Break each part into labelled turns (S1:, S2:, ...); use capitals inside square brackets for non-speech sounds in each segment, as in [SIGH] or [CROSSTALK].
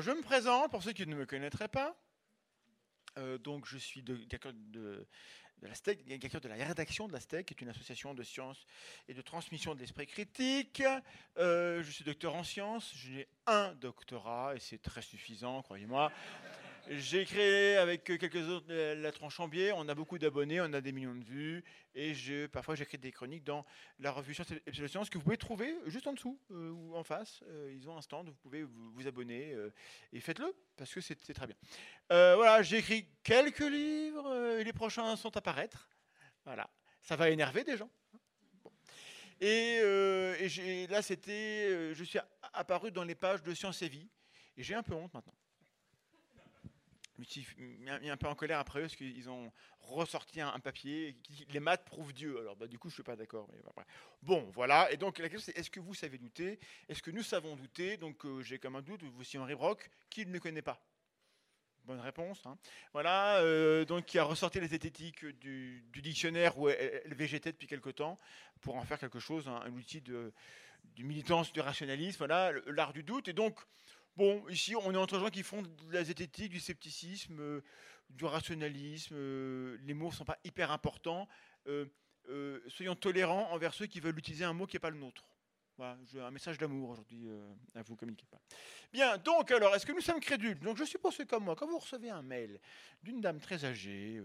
S1: Je me présente pour ceux qui ne me connaîtraient pas. Euh, donc, je suis directeur de la rédaction de la STEC, qui est une association de sciences et de transmission de l'esprit critique. Euh, je suis docteur en sciences. J'ai un doctorat et c'est très suffisant, croyez-moi. J'ai créé avec quelques autres la Tranchambier. On a beaucoup d'abonnés, on a des millions de vues. Et parfois, j'écris des chroniques dans la revue Sciences et Sciences que vous pouvez trouver juste en dessous euh, ou en face. Euh, ils ont un stand, vous pouvez vous, abonner euh, et faites-le parce que c'est très bien. voilà, j'ai écrit quelques livres et les prochains sont à paraître. Voilà, ça va énerver des gens. Et, et là, c'était, je suis apparu dans les pages de Sciences et Vie et j'ai un peu honte maintenant mis un peu en colère après eux parce qu'ils ont ressorti un, papier les maths prouvent Dieu. Alors bah, du coup, je suis pas d'accord. Bon, voilà. Et donc la question c'est est-ce que vous savez douter? Est-ce que nous savons douter? Donc euh, j'ai comme un doute. Voici Henri Brock, qui ne connaît pas? Bonne réponse. Hein. Voilà, euh, donc qui a ressorti les zététiques du, dictionnaire où elle, végétait depuis quelque temps pour en faire quelque chose, un, outil de, du militance, du rationalisme, voilà, l'art du doute. Et donc, Bon, ici, on est entre gens qui font de la zététique, du scepticisme, euh, du rationalisme. Euh, les mots ne sont pas hyper importants. Euh, soyons tolérants envers ceux qui veulent utiliser un mot qui n'est pas le nôtre. Voilà, un message d'amour aujourd'hui à vous communiquer. Pas. Bien, donc alors, est-ce que nous sommes crédules? Donc je suppose que comme moi, quand vous recevez un mail d'une dame très âgée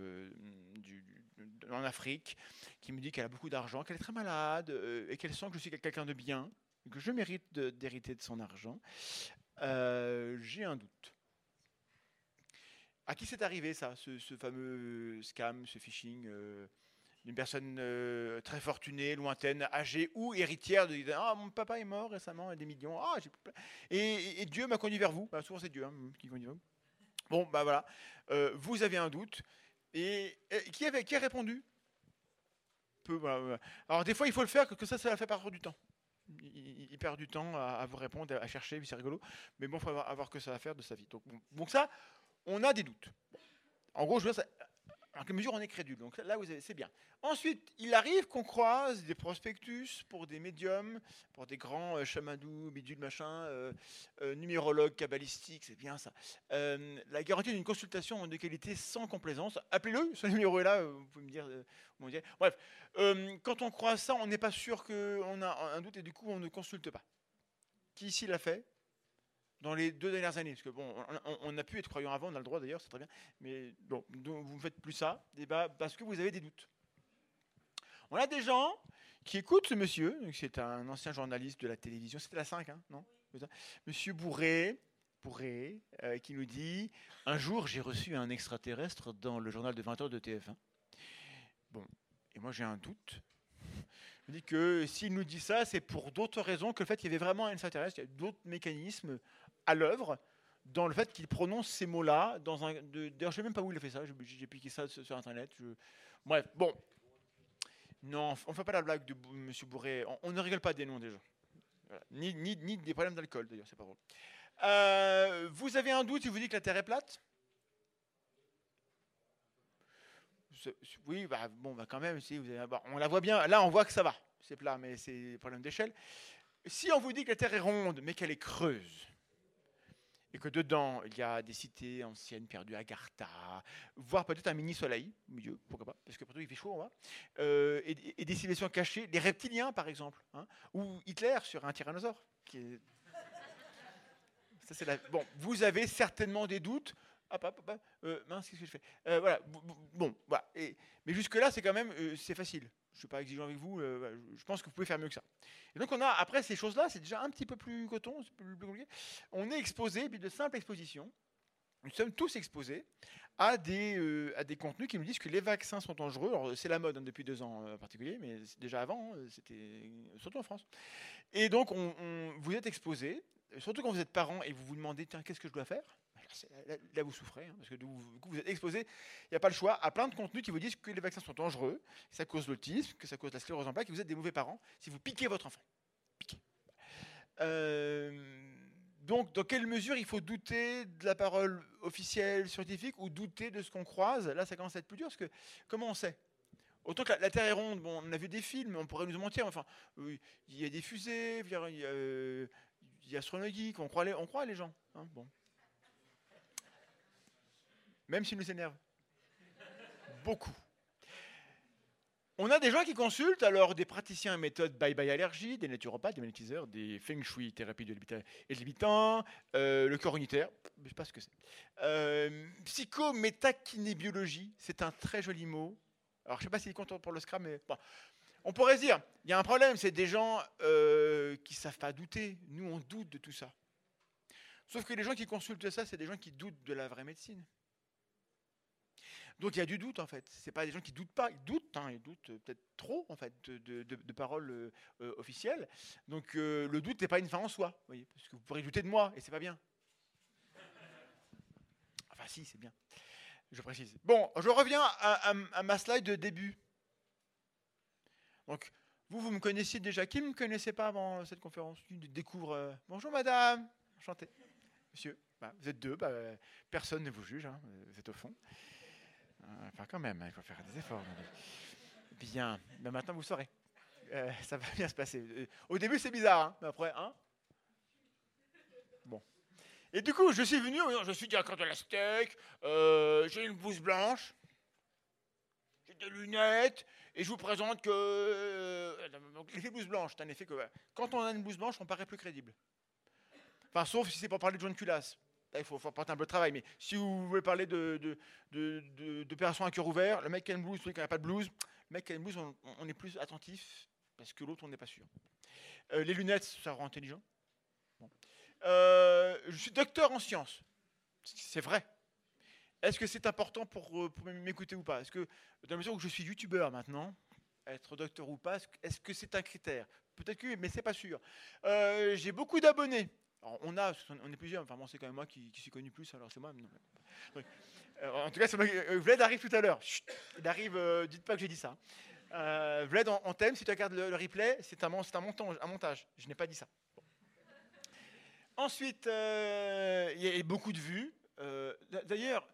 S1: en Afrique qui me dit qu'elle a beaucoup d'argent, qu'elle est très malade et qu'elle sent que je suis quelqu'un de bien, que je mérite d'hériter de, son argent, euh, j'ai un doute. À qui c'est arrivé ça, ce, fameux scam, ce phishing euh, d'une personne euh, très fortunée, lointaine, âgée ou héritière de ah mon papa est mort récemment des millions ah et, et, Dieu m'a conduit vers vous. Bah, souvent c'est Dieu hein, qui conduit vers vous. Bon bah voilà, vous avez un doute et, qui a répondu? Alors des fois il faut le faire que, que ça ça fait partir du temps il, perd du temps à, vous répondre, à chercher, c'est rigolo. Mais bon, il faut avoir, que ça à faire de sa vie. Donc, donc ça, on a des doutes. En gros, je veux dire, en quelle mesure on est crédule. Donc là, c'est bien. Ensuite, il arrive qu'on croise des prospectus pour des médiums, pour des grands euh, chamadou, bidule, machin, euh, euh, numérologues, cabalistiques, c'est bien ça. la garantie d'une consultation de qualité sans complaisance, appelez-le, ce numéro est là, vous pouvez me dire. Bref, quand on croise ça, on n'est pas sûr qu'on a un doute et du coup, on ne consulte pas. Qui ici l'a fait? Dans les deux dernières années. Parce que bon, on, a pu être croyant avant, on a le droit d'ailleurs, c'est très bien. Mais bon, vous ne faites plus ça, débat, parce que vous avez des doutes. On a des gens qui écoutent ce monsieur, c'est un ancien journaliste de la télévision, c'était la 5, hein, non Monsieur Bourré, Bourré euh, qui nous dit Un jour, j'ai reçu un extraterrestre dans le journal de 20h de TF1. Bon, et moi j'ai un doute. Je me dis que s'il nous dit ça, c'est pour d'autres raisons que le fait qu'il y avait vraiment un extraterrestre, il y a d'autres mécanismes à l'œuvre dans le fait qu'il prononce ces mots-là. Dans un, d'ailleurs, je ne sais même pas où il a fait ça. J'ai piqué ça sur Internet. bref, bon. Non, on ne fait pas la blague de M. Bourré. On, ne rigole pas des noms des gens. Ni, des problèmes d'alcool, d'ailleurs, c'est pas drôle. Euh, vous avez un doute si vous dites que la Terre est plate? Oui, bah, bon, bah, quand même, si vous avez, on la voit bien. Là, on voit que ça va. C'est plat, mais c'est problème d'échelle. Si on vous dit que la Terre est ronde, mais qu'elle est creuse, et que dedans, il y a des cités anciennes perdues, Agartha, voire peut-être un mini-soleil, milieu, pourquoi pas, parce que partout il fait chaud, on va, euh, et, des civilisations cachées, les reptiliens par exemple, hein, ou Hitler sur un tyrannosaure. Ça, la... Bon, vous avez certainement des doutes. Ah, pas, pas, euh, mince, qu'est-ce que je fais? Euh, Voilà, bon, voilà. Et, mais jusque-là, c'est quand même, c'est facile je ne suis pas exigeant avec vous, euh, je pense que vous pouvez faire mieux que ça. Et donc on a, après ces choses-là, c'est déjà un petit peu plus coton, plus, compliqué. On est exposé, puis de simple exposition, nous sommes tous exposés à des, euh, à des contenus qui nous disent que les vaccins sont dangereux. C'est la mode hein, depuis deux ans euh, en particulier, mais déjà avant, hein, c'était surtout en France. Et donc on, vous êtes exposé, surtout quand vous êtes parent et vous vous demandez, tiens, qu'est-ce que je dois faire? Là, vous souffrez, hein, parce que vous, vous êtes exposé, il n'y a pas le choix, à plein de contenus qui vous disent que les vaccins sont dangereux, que ça cause l'autisme, que ça cause la sclérose en plaques, que vous êtes des mauvais parents si vous piquez votre enfant. Piquez. Euh, donc, dans quelle mesure il faut douter de la parole officielle, scientifique, ou douter de ce qu'on croise? Là, ça commence à être plus dur, parce que comment on sait? Autant que la, Terre est ronde, bon, on a vu des films, on pourrait nous mentir. Enfin, il y a des fusées, il y a, euh, il on croit les, les gens. Hein, bon. Même s'ils nous énervent. Beaucoup. On a des gens qui consultent, alors des praticiens à méthode bye-bye allergie, des naturopathes, des magnétiseurs, des feng shui, thérapie de l'habitant, euh, le corps unitaire, je ne sais pas ce que c'est. Euh, psychométakinébiologie, c'est un très joli mot. Alors je ne sais pas s'il content pour le Scrum, mais bon. On pourrait se dire, il y a un problème, c'est des gens euh, qui savent pas douter. Nous, on doute de tout ça. Sauf que les gens qui consultent ça, c'est des gens qui doutent de la vraie médecine. Donc il y a du doute en fait. C'est pas des gens qui doutent pas, ils doutent, hein, ils doutent peut-être trop en fait de, paroles euh, euh, officielles. Donc euh, le doute n'est pas une fin en soi, voyez, parce que vous pourrez douter de moi et c'est pas bien. Enfin si, c'est bien. Je précise. Bon, je reviens à, ma slide de début. Donc vous, vous me connaissiez déjà. Qui me connaissait pas avant cette conférence? Qui découvre Bonjour madame, enchanté. Monsieur, bah, vous êtes deux, bah, personne ne vous juge, hein, vous êtes au fond. Euh, enfin, quand même, hein, il faut faire des efforts. Bien, maintenant vous saurez. Euh, ça va bien se passer. Euh, au début, c'est bizarre, hein, mais après, hein Bon. Et du coup, je suis venu, je suis directeur de la steak, j'ai une blouse blanche, j'ai des lunettes, et je vous présente que. l'effet blouse blanche, c'est un effet que. Quand on a une blouse blanche, on paraît plus crédible. Enfin, sauf si c'est pour parler de John Culas il faut, faut un peu de travail. Mais si vous voulez parler d'opération de, à cœur ouvert, le mec qui a une blouse, celui qui n'a pas de blouse, le mec qui a une blouse, on, est plus attentif parce que l'autre, on n'est pas sûr. Euh, les lunettes, ça rend intelligent. Euh, je suis docteur en sciences. C'est vrai. Est-ce que c'est important pour, euh, pour m'écouter ou pas? Est-ce que, dans la mesure où je suis youtubeur maintenant, être docteur ou pas, est-ce que c'est un critère? Peut-être que oui, mais c'est pas sûr. J'ai beaucoup d'abonnés on a, on est plusieurs, enfin c'est quand même moi qui, suis connu plus, alors c'est moi. Euh, en tout cas, c'est euh, Vlad arrive tout à l'heure. Il arrive, euh, dites pas que j'ai dit ça. Euh, Vlad en, thème, si tu regardes le, replay, c'est un montage. Je n'ai pas dit ça. Ensuite, il y a beaucoup de vues. D'ailleurs,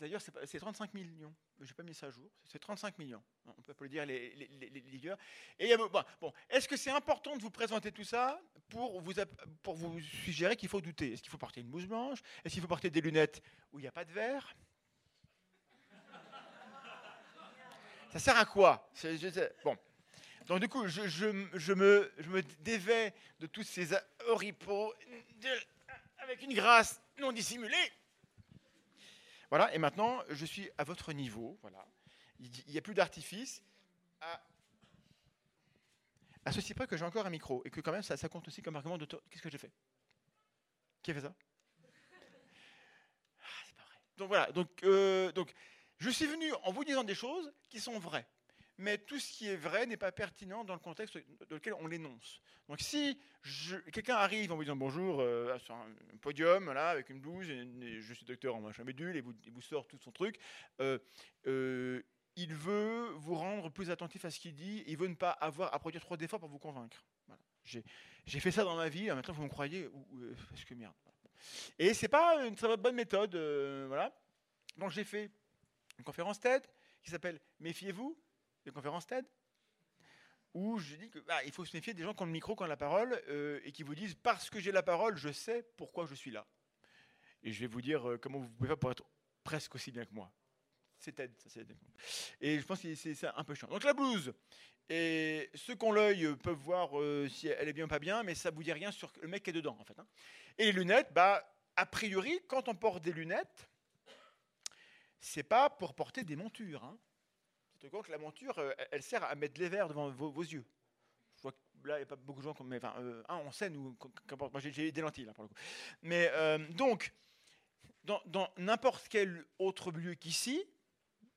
S1: D'ailleurs, c'est 35 millions. Je n'ai pas mis ça à jour. C'est 35 millions. On peut applaudir les, les, leaders. Et bon, est-ce que c'est important de vous présenter tout ça pour vous, suggérer qu'il faut douter? Est-ce qu'il faut porter une blouse blanche? Est-ce qu'il faut porter des lunettes où il n'y a pas de verre? Ça sert à quoi? Bon. Donc du coup, je, je, me, je me dévais de tous ces oripeaux avec une grâce non dissimulée voilà, et maintenant, je suis à votre niveau. Voilà. Il n'y a plus d'artifice. À, à, ceci près que j'ai encore un micro et que quand même ça, compte aussi comme argument de Qu'est-ce que j'ai fait Qui a fait ça? Ah, C'est pas vrai. Donc voilà, donc, euh, donc je suis venu en vous disant des choses qui sont vraies mais tout ce qui est vrai n'est pas pertinent dans le contexte dans lequel on l'énonce. Donc si quelqu'un arrive en vous disant bonjour euh, sur un, podium, là, avec une blouse, et, je suis docteur en machin médule, et vous, il vous sort tout son truc, euh, euh, il veut vous rendre plus attentif à ce qu'il dit, il veut ne pas avoir à produire trop d'efforts pour vous convaincre. J'ai fait ça dans ma vie, maintenant vous me croyez, ou, parce que merde. Et c'est pas une très bonne méthode, voilà. Donc j'ai fait une conférence TED qui s'appelle Méfiez-vous, de conférence TED, où je dis qu'il bah, faut se méfier des gens qui ont le micro, qui ont la parole, euh, et qui vous disent parce que j'ai la parole, je sais pourquoi je suis là. Et je vais vous dire euh, comment vous pouvez faire pour être presque aussi bien que moi. C'est TED, Et je pense que c'est un peu chiant. Donc la blouse. Et ceux qui ont l'œil peuvent voir euh, si elle est bien ou pas bien, mais ça vous dit rien sur le mec qui est dedans, en fait. Hein. Et les lunettes, bah, a priori, quand on porte des lunettes, c'est pas pour porter des montures. Hein que la monture, euh, elle sert à mettre les verres devant vos, yeux. Je vois que là, il n'y a pas beaucoup de gens, mais enfin, euh, en scène ou moi j'ai des lentilles là pour le coup. Mais euh, donc, dans n'importe quel autre lieu qu'ici,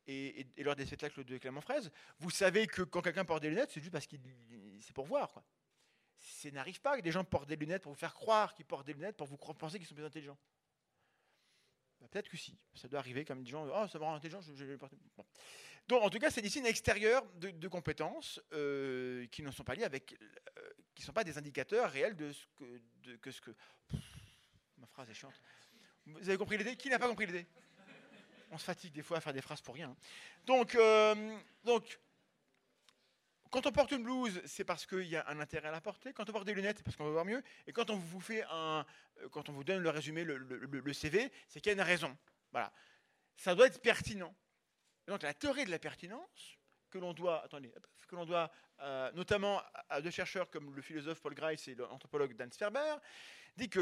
S1: et, lors des spectacles de Clément Fraise, vous savez que quand quelqu'un porte des lunettes, c'est juste parce qu'il c'est pour voir. Ça n'arrive pas que des gens portent des lunettes pour vous faire croire qu'ils portent des lunettes pour vous penser qu'ils sont plus intelligents. Bah, peut-être que si, ça doit arriver comme des gens, oh ça me rend intelligent, je, vais porter. Donc, en tout cas, c'est des signes extérieurs de, compétences euh, qui ne sont pas liés avec, euh, qui ne sont pas des indicateurs réels de ce que, ma phrase est chiante. Vous avez compris l'idée? Qui n'a pas compris l'idée? On se fatigue des fois à faire des phrases pour rien. Donc, euh, donc quand on porte une blouse, c'est parce qu'il y a un intérêt à la porter. Quand on porte des lunettes, c'est parce qu'on veut voir mieux. Et quand on vous fait un, quand on vous donne le résumé, le CV, c'est qu'il y a une raison. Voilà. ça doit être pertinent. Donc la théorie de la pertinence, que l'on doit, attendez, que l'on doit euh, notamment à deux chercheurs comme le philosophe Paul Grice et l'anthropologue Dan Sperber, dit que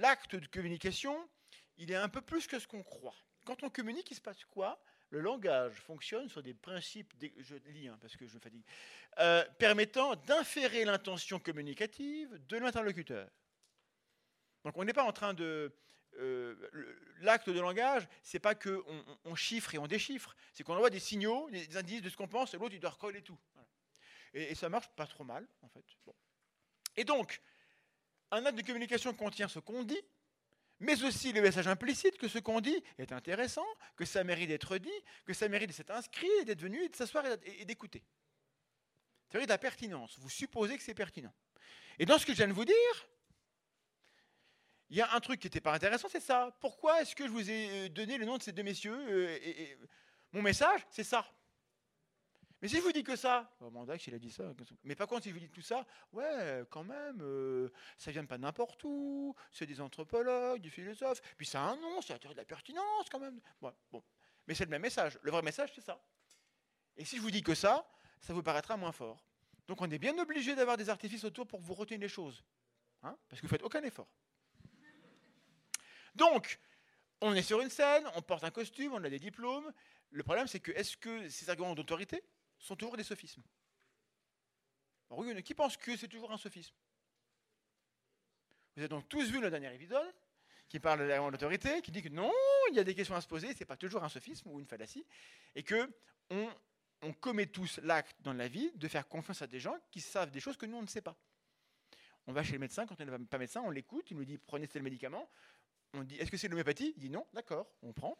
S1: l'acte de communication, il est un peu plus que ce qu'on croit. Quand on communique, il se passe quoi? Le langage fonctionne sur des principes, je lis hein, parce que je me fatigue, euh, permettant d'inférer l'intention communicative de l'interlocuteur. Donc on n'est pas en train de... Euh, l'acte de langage, c'est pas que on, chiffre et on déchiffre, c'est qu'on envoie des signaux, des indices de ce qu'on pense, et l'autre il doit recoller tout. Et, ça marche pas trop mal, en fait. Et donc, un acte de communication contient ce qu'on dit, mais aussi le message implicite que ce qu'on dit est intéressant, que ça mérite d'être dit, que ça mérite d'être inscrit, d'être venu, de s'asseoir et d'écouter. Théorie de la pertinence. Vous supposez que c'est pertinent. Et dans ce que je viens de vous dire, il y a un truc qui n'était pas intéressant, c'est ça. Pourquoi est-ce que je vous ai euh, donné le nom de ces deux messieurs euh, Mon message, c'est ça. Mais si je vous dis que ça, oh, Mandax, il a dit ça. Mais par contre, si je vous dis tout ça, ouais, quand même, euh, ça vient pas n'importe où, c'est des anthropologues, des philosophes, puis ça a un nom, c'est la théorie de la pertinence quand même. Bon. Mais c'est le même message. Le vrai message, c'est ça. Et si je vous dis que ça, ça vous paraîtra moins fort. Donc on est bien obligé d'avoir des artifices autour pour vous retenir les choses. Hein parce que vous faites aucun effort. Donc, on est sur une scène, on porte un costume, on a des diplômes. Le problème, c'est que est-ce que ces arguments d'autorité sont toujours des sophismes? qui pense que c'est toujours un sophisme? Vous avez donc tous vu le dernier épisode qui parle de l'autorité, qui dit que non, il y a des questions à se poser, c'est pas toujours un sophisme ou une fallacie, et que on, commet tous l'acte dans la vie de faire confiance à des gens qui savent des choses que nous on ne sait pas. On va chez le médecin, quand on n'est pas médecin, on l'écoute, il nous dit prenez tel médicament. On dit est-ce que c'est l'homéopathie? Il dit non, d'accord, on prend.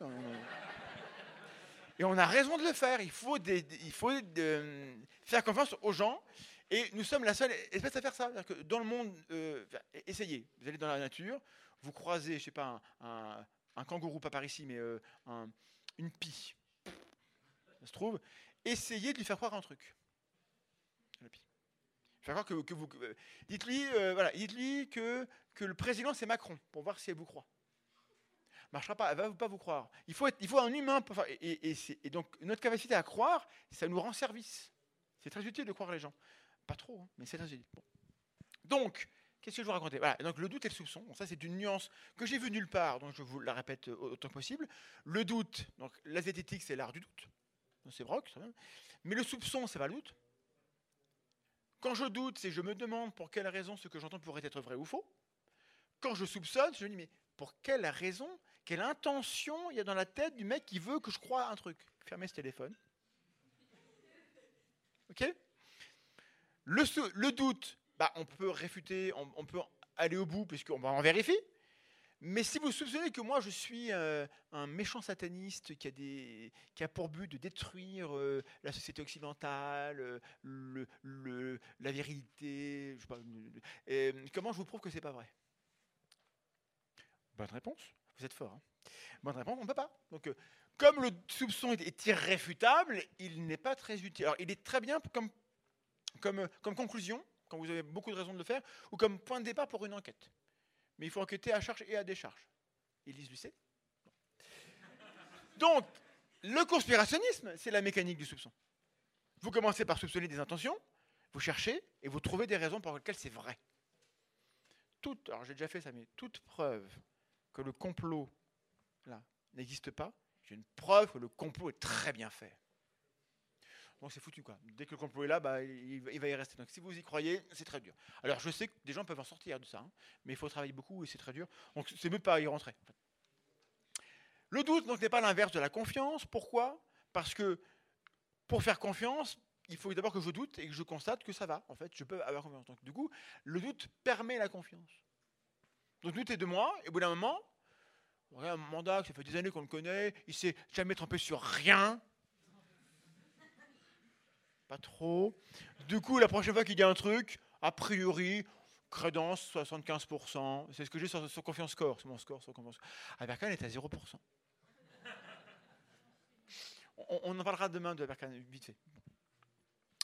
S1: Et on a raison de le faire. Il faut, faut faire confiance aux gens. Et nous sommes la seule espèce à faire ça. Dans le monde, euh, essayez. Vous allez dans la nature, vous croisez, je sais pas, un, kangourou, pas par ici, mais euh, une pie. Ça se trouve. Essayez de lui faire croire un truc. La pie. Euh, dites-lui, voilà, que, que le président c'est Macron, pour voir si elle vous croit marchera pas, elle va pas vous croire. Il faut, être, il faut un humain pour faire, et, donc notre capacité à croire, ça nous rend service. C'est très utile de croire les gens. Pas trop, hein, mais c'est très utile. Donc, qu'est-ce que je vous raconter? Voilà, Donc le doute et le soupçon, ça c'est une nuance que j'ai vue nulle part, donc je vous la répète autant que possible. Le doute, donc la zététique c'est l'art du doute, c'est Brock, ça mais le soupçon c'est pas le doute. Quand je doute, c'est je me demande pour quelle raison ce que j'entends pourrait être vrai ou faux. Quand je soupçonne, je me dis mais pour quelle raison quelle intention il y a dans la tête du mec qui veut que je croie un truc Fermez ce téléphone. Ok? Le, doute, bah, on peut réfuter, on, peut aller au bout puisqu'on va en vérifier. Mais si vous soupçonnez que moi je suis euh, un méchant sataniste qui a, pour but de détruire euh, la société occidentale, euh, le, la vérité, je pas, comment je vous prouve que c'est pas vrai? Bonne réponse. Vous êtes fort. Hein Bonne réponse, on ne peut pas. Donc, euh, comme le soupçon est, irréfutable, il n'est pas très utile. Alors, il est très bien euh, comme conclusion, quand vous avez beaucoup de raisons de le faire, ou comme point de départ pour une enquête. Mais il faut enquêter à charge et à décharge. Élise Lucet Donc, le conspirationnisme, c'est la mécanique du soupçon. Vous commencez par soupçonner des intentions, vous cherchez et vous trouvez des raisons pour lesquelles c'est vrai. Toute, alors j'ai déjà fait ça, mais toute preuve que le complot n'existe pas, j'ai une preuve que le complot est très bien fait. Donc c'est foutu quoi. Dès que le complot est là, bah, il, va y rester. Donc si vous y croyez, c'est très dur. Alors je sais que des gens peuvent en sortir de ça, hein, mais il faut travailler beaucoup et c'est très dur. Donc c'est mieux de pas y rentrer. Le doute n'est pas l'inverse de la confiance. Pourquoi? Parce que pour faire confiance, il faut d'abord que je doute et que je constate que ça va. En fait, je peux avoir confiance. Donc du coup, le doute permet la confiance. Donc doutez de moi, et au bout d'un moment, un mandat, ça fait des années qu'on le connaît, il s'est jamais trompé sur rien. Pas trop. Du coup, la prochaine fois qu'il dit un truc, a priori, crédence 75%. C'est ce que j'ai sur, Confiance Score. C'est mon score sur Confiance Score. Aberkan est à 0%. On, on, en parlera demain de vite fait.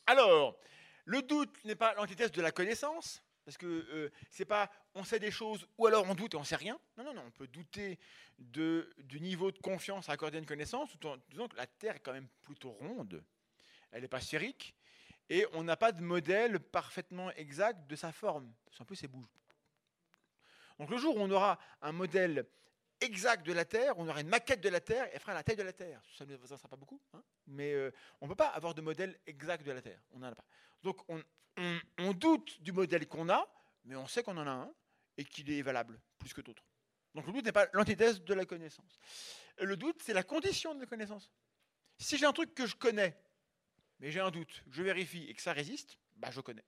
S1: Alors, le doute n'est pas l'antithèse de la connaissance. Parce que euh, c'est pas on sait des choses ou alors on doute et on sait rien. Non, non, non, on peut douter de, du niveau de confiance à accorder à une connaissance, tout que la Terre est quand même plutôt ronde, elle n'est pas sphérique, et on n'a pas de modèle parfaitement exact de sa forme. En plus, elle bouge. Donc le jour où on aura un modèle exact de la Terre, on aura une maquette de la Terre, elle fera la taille de la Terre. Ça ne vous sera pas beaucoup, hein, mais euh, on ne peut pas avoir de modèle exact de la Terre. On n'en a pas. Donc on, on, doute du modèle qu'on a, mais on sait qu'on en a un et qu'il est valable plus que d'autres. Donc le doute n'est pas l'antithèse de la connaissance. Le doute, c'est la condition de la connaissance. Si j'ai un truc que je connais, mais j'ai un doute, je vérifie et que ça résiste, bah je connais.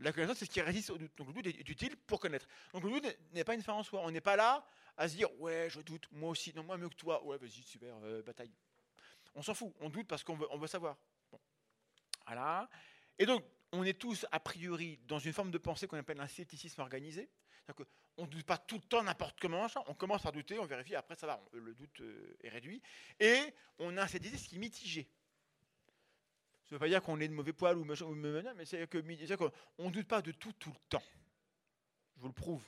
S1: La connaissance, c'est ce qui résiste au doute. Donc le doute est utile pour connaître. Donc le doute n'est pas une fin en soi. On n'est pas là à se dire ouais, je doute, moi aussi, non, moi mieux que toi, ouais, vas-y, super, euh, bataille. On s'en fout. On doute parce qu'on veut, on veut savoir. Voilà. Et donc, on est tous, a priori, dans une forme de pensée qu'on appelle un scepticisme organisé. C'est-à-dire ne doute pas tout le temps n'importe comment. On commence par douter, on vérifie, après ça va, le doute euh, est réduit. Et on a un scepticisme qui est mitigé. Ça ne veut pas dire qu'on est de mauvais poil ou, machin, mais c'est qu'on ne doute pas de tout tout le temps. Je vous le prouve.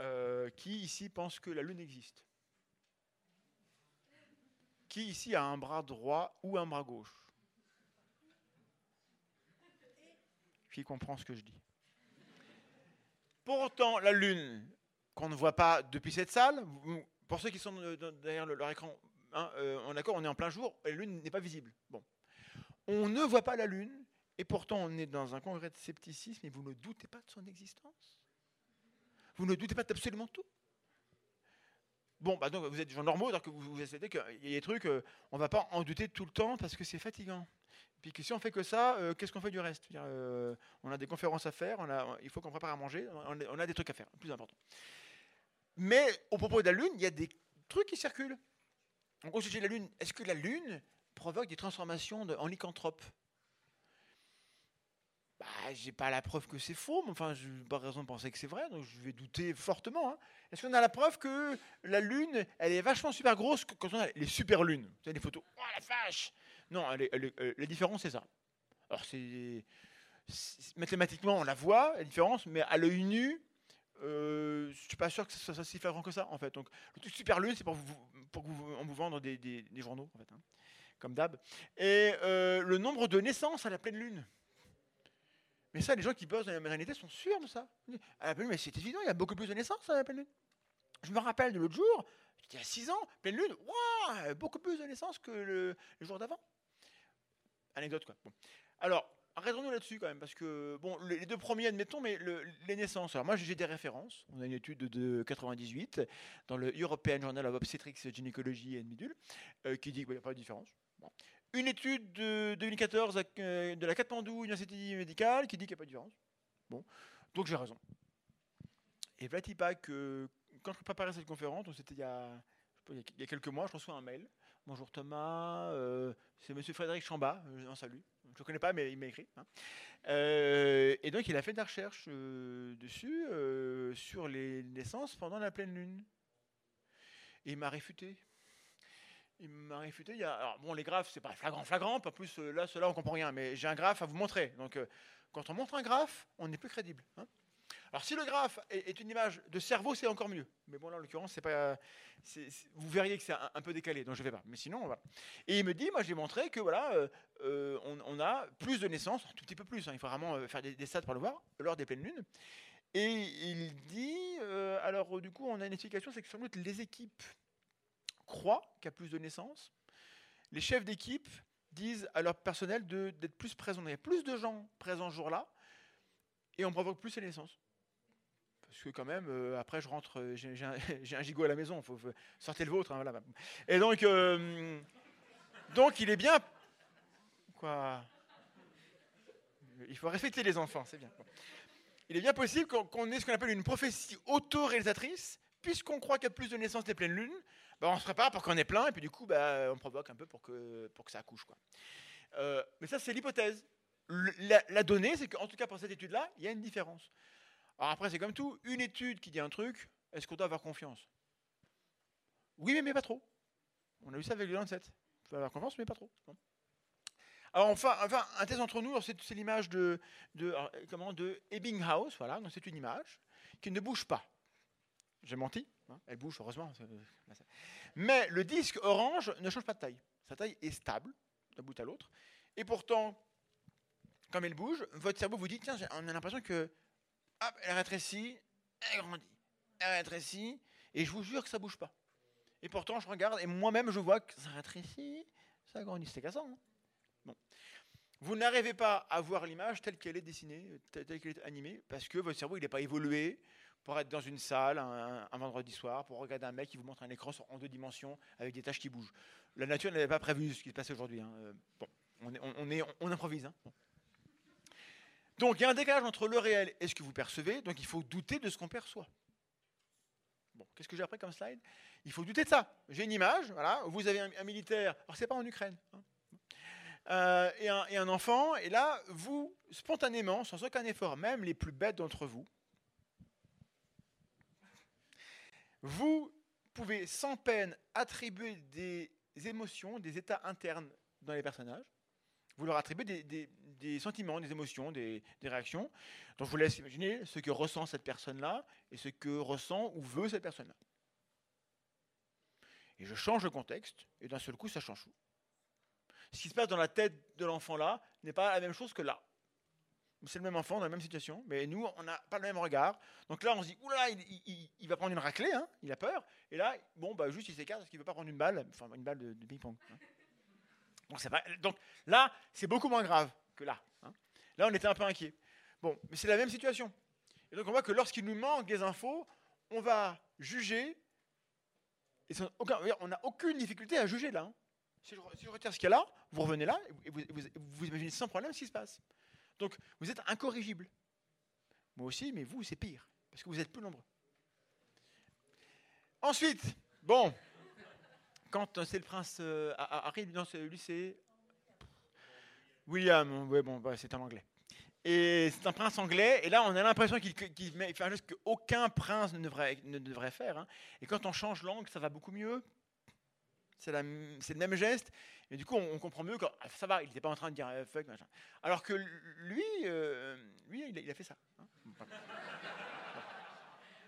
S1: Euh, qui ici pense que la Lune existe? Qui ici a un bras droit ou un bras gauche? Qui comprend ce que je dis? Pourtant, la Lune, qu'on ne voit pas depuis cette salle, pour ceux qui sont derrière leur écran, hein, euh, on, on est en plein jour, la Lune n'est pas visible. Bon. On ne voit pas la Lune, et pourtant on est dans un congrès de scepticisme, et vous ne doutez pas de son existence Vous ne doutez pas d'absolument tout Bon, bah donc vous êtes des gens normaux, donc vous vous qu'il y a des trucs, euh, on ne va pas en douter tout le temps parce que c'est fatigant. Puis que si on fait que ça, euh, qu'est-ce qu'on fait du reste? Euh, On a des conférences à faire, on a, il faut qu'on prépare à manger, on a, des trucs à faire, plus important. Mais au propos de la Lune, il y a des trucs qui circulent. Donc au sujet la Lune, est-ce que la Lune provoque des transformations en lycanthrope. Bah, j'ai pas la preuve que c'est faux, mais enfin, je n'ai pas raison de penser que c'est vrai, donc je vais douter fortement. Hein. Est-ce qu'on a la preuve que la Lune, elle est vachement super grosse quand on a les super lunes? Vous avez des photos? Oh la vache Non, euh, la différence, c'est ça. Alors, c'est. Mathématiquement, on la voit, la différence, mais à l'œil nu, euh, je suis pas sûr que ça soit si flagrant que ça, en fait. Donc, le truc super lune, c'est pour, vous, pour vous, on des, des, journaux, en fait. Hein comme d'hab. Et euh, le nombre de naissances à la pleine lune. Mais ça, les gens qui bossent dans la maternité sont sûrs de ça. À la pleine lune, mais c'est évident, il y a beaucoup plus de naissances à la pleine lune. Je me rappelle de l'autre jour, il y a 6 ans, pleine lune, beaucoup plus de naissances que le, jour d'avant. Anecdote, quoi. Bon. Alors, arrêtons-nous là-dessus quand même, parce que, bon, les deux premiers, admettons, mais les naissances. Alors, moi, j'ai des références. On a une étude de 98 dans le European Journal of Obstetrics, Gynecology and Midule, euh, qui dit qu'il n'y a pas de différence. Une étude de 2014 euh, de la Katmandou Université médicale qui dit qu'il n'y a pas de différence. Bon, donc j'ai raison. Et voilà pas que quand je préparais cette conférence, c'était il, y a, il y a quelques mois, je reçois un mail. Bonjour Thomas, euh, c'est Monsieur Frédéric Chamba, je en salue. Je ne le connais pas, mais il m'a écrit. Hein. Euh, et donc il a fait de la recherche dessus, sur les naissances pendant la pleine lune. Et il m'a réfuté il m'a réfuté. Il y alors, bon, les graphes, c'est pas flagrant, flagrant. En plus, euh, là, cela, on comprend rien. Mais j'ai un graphe à vous montrer. Donc, euh, quand on montre un graphe, on n'est plus crédible. Hein. alors, si le graphe est, une image de cerveau, c'est encore mieux. Mais bon, là, en l'occurrence, c'est pas. vous verriez que c'est un, peu décalé, donc je ne vais pas. Mais sinon, voilà. Et il me dit, moi, j'ai montré que voilà, euh, on, a plus de naissances, un tout petit peu plus. Hein. il faut vraiment faire des stats pour le voir lors des pleines lunes. Et il dit, alors du coup, on a une explication, c'est que sans doute les équipes croient qu'il y a plus de naissances. Les chefs d'équipe disent à leur personnel d'être plus présents. Il y a plus de gens présents ce jour-là et on provoque plus les naissances. Parce que quand même, euh, après je rentre, euh, j'ai [LAUGHS] un, gigot à la maison, faut, sortir le vôtre. Hein. Et donc, euh, donc il est bien... Quoi Il faut respecter les enfants, c'est bien. Il est bien possible qu'on ait ce qu'on appelle une prophétie auto-réalisatrice, puisqu'on croit qu'il y a plus de naissances des pleines lunes, on se prépare pour qu'on ait plein, et puis du coup, bah, on provoque un peu pour que, pour que ça accouche. Quoi. Euh, mais ça, c'est l'hypothèse. La, donnée, c'est qu'en tout cas pour cette étude-là, il y a une différence. Alors après, c'est comme tout, une étude qui dit un truc, est-ce qu'on doit avoir confiance? Oui, mais, pas trop. On a eu ça avec le Lancet. Tu dois avoir confiance, mais pas trop. Alors enfin, enfin un test entre nous, c'est l'image de, de, de Ebbinghaus, voilà, c'est une image qui ne bouge pas. J'ai menti, hein, elle bouge heureusement. Mais le disque orange ne change pas de taille. Sa taille est stable d'un bout à l'autre. Et pourtant, comme elle bouge, votre cerveau vous dit, tiens, on a l'impression que, hop, elle rétrécit, elle grandit, elle rétrécit, et je vous jure que ça bouge pas. Et pourtant, je regarde, et moi-même, je vois que ça rétrécit, ça grandit, c'est cassant. Hein bon. Vous n'arrivez pas à voir l'image telle qu'elle est dessinée, telle qu'elle est animée, parce que votre cerveau, il n'est pas évolué pour être dans une salle un, vendredi soir, pour regarder un mec qui vous montre un écran en deux dimensions avec des tâches qui bougent. La nature n'avait pas prévu ce qui se passe aujourd'hui. Hein. Euh, bon, on, improvise. Hein. Donc il y a un décalage entre le réel et ce que vous percevez, donc il faut douter de ce qu'on perçoit. Bon, qu'est-ce que j'ai appris comme slide? Il faut douter de ça. J'ai une image, voilà, vous avez un, militaire, alors c'est pas en Ukraine, hein. euh, et, un, enfant, et là, vous, spontanément, sans aucun effort, même les plus bêtes d'entre vous, vous pouvez sans peine attribuer des émotions, des états internes dans les personnages. Vous leur attribuez des, sentiments, des émotions, des, réactions. Donc je vous laisse imaginer ce que ressent cette personne-là et ce que ressent ou veut cette personne-là. Et je change le contexte, et d'un seul coup, ça change tout. Ce qui se passe dans la tête de l'enfant-là n'est pas la même chose que là. C'est le même enfant dans la même situation, mais nous, on n'a pas le même regard. Donc là, on se dit, oula, il, il, va prendre une raclée, hein, il a peur. Et là, bon, bah, juste il s'écarte parce qu'il ne veut pas prendre une balle, enfin une balle de, ping-pong. Hein. Donc, là, c'est beaucoup moins grave que là. Hein. Là, on était un peu inquiet. Bon, mais c'est la même situation. Et donc on voit que lorsqu'il nous manque des infos, on va juger. Et on n'a aucune difficulté à juger là. Hein. Si, je, retire ce qu'il y a là, vous revenez là et vous, vous, imaginez sans problème ce qui se passe. Donc vous êtes incorrigible. Moi aussi, mais vous, c'est pire, parce que vous êtes plus nombreux. Ensuite, bon, quand euh, c'est le prince euh, arrive dans ce lycée, William, ouais, bon, c'est en anglais. Et c'est un prince anglais, et là on a l'impression qu'il fait un geste qu'aucun prince ne devrait, ne devrait faire. Hein. Et quand on change langue, ça va beaucoup mieux. C'est le même geste, et du coup on, comprend mieux que ah, ça va, il n'était pas en train de dire euh, fuck. Alors que lui, lui il a, fait ça. Hein.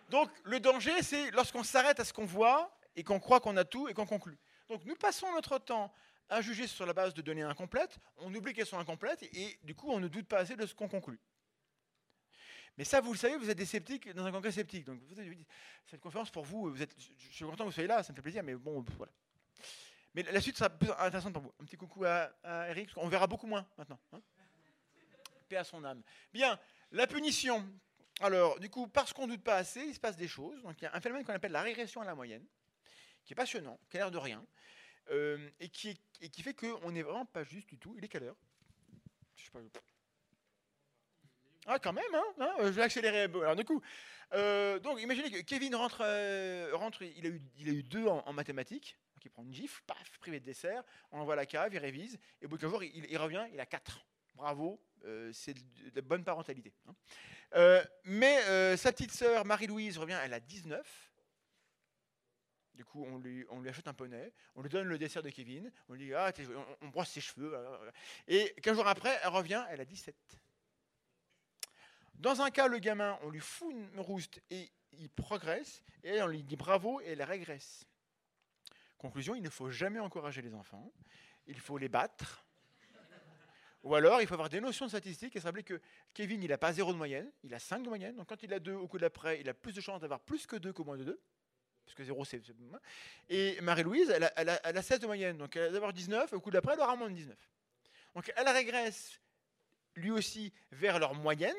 S1: Donc le danger, c'est lorsqu'on s'arrête à ce qu'on voit et qu'on croit qu'on a tout et qu'on conclut. Donc nous passons notre temps à juger sur la base de données incomplètes, on oublie qu'elles sont incomplètes et du coup on ne doute pas assez de ce qu'on conclut. Mais ça, vous le savez, vous êtes des sceptiques dans un congrès sceptique. Donc cette conférence pour vous, je suis content que vous soyez là, ça me fait plaisir, mais bon, voilà. Mais la suite sera plus intéressante pour vous. Un petit coucou à, Eric, parce qu'on verra beaucoup moins maintenant. Hein Paix à son âme. Bien, la punition. Alors, du coup, parce qu'on ne doute pas assez, il se passe des choses. Donc, il y a un phénomène qu'on appelle la régression à la moyenne qui est passionnant, qui a l'air de rien, euh, et, qui, et qui fait qu'on n'est vraiment pas juste du tout. Il est quelle heure? Ah, quand même, hein, hein, Je vais accélérer. Alors, du coup, euh, donc, imaginez que Kevin rentre, euh, il, a eu, il a eu deux en, mathématiques, il prend une gifle, paf, privé de dessert, on envoie à la cave, il révise, et au bout d'un jour, il, revient, il a quatre. Bravo, c'est de, de, bonne parentalité. Hein. mais sa petite sœur, Marie-Louise, revient, elle a 19. Du coup, on lui, on lui, achète un poney, on lui donne le dessert de Kevin, on lui dit ah, on, brosse ses cheveux. Et 15 jours après, elle revient, elle a 17. Dans un cas, le gamin, on lui fout une rouste et il progresse, et on lui dit bravo et elle régresse. Conclusion, il ne faut jamais encourager les enfants, il faut les battre. Ou alors, il faut avoir des notions de statistiques et se rappeler que Kevin, il n'a pas zéro de moyenne, il a 5 de moyenne. Donc quand il a 2 au coup d'après, il a plus de chances d'avoir plus que 2 qu'au moins de 2 parce que 0 c'est. Et Marie-Louise, elle a, elle, a, 16 de moyenne, donc elle va avoir 19, au coup d'après, elle aura moins de 19. Donc elle régresse lui aussi vers leur moyenne,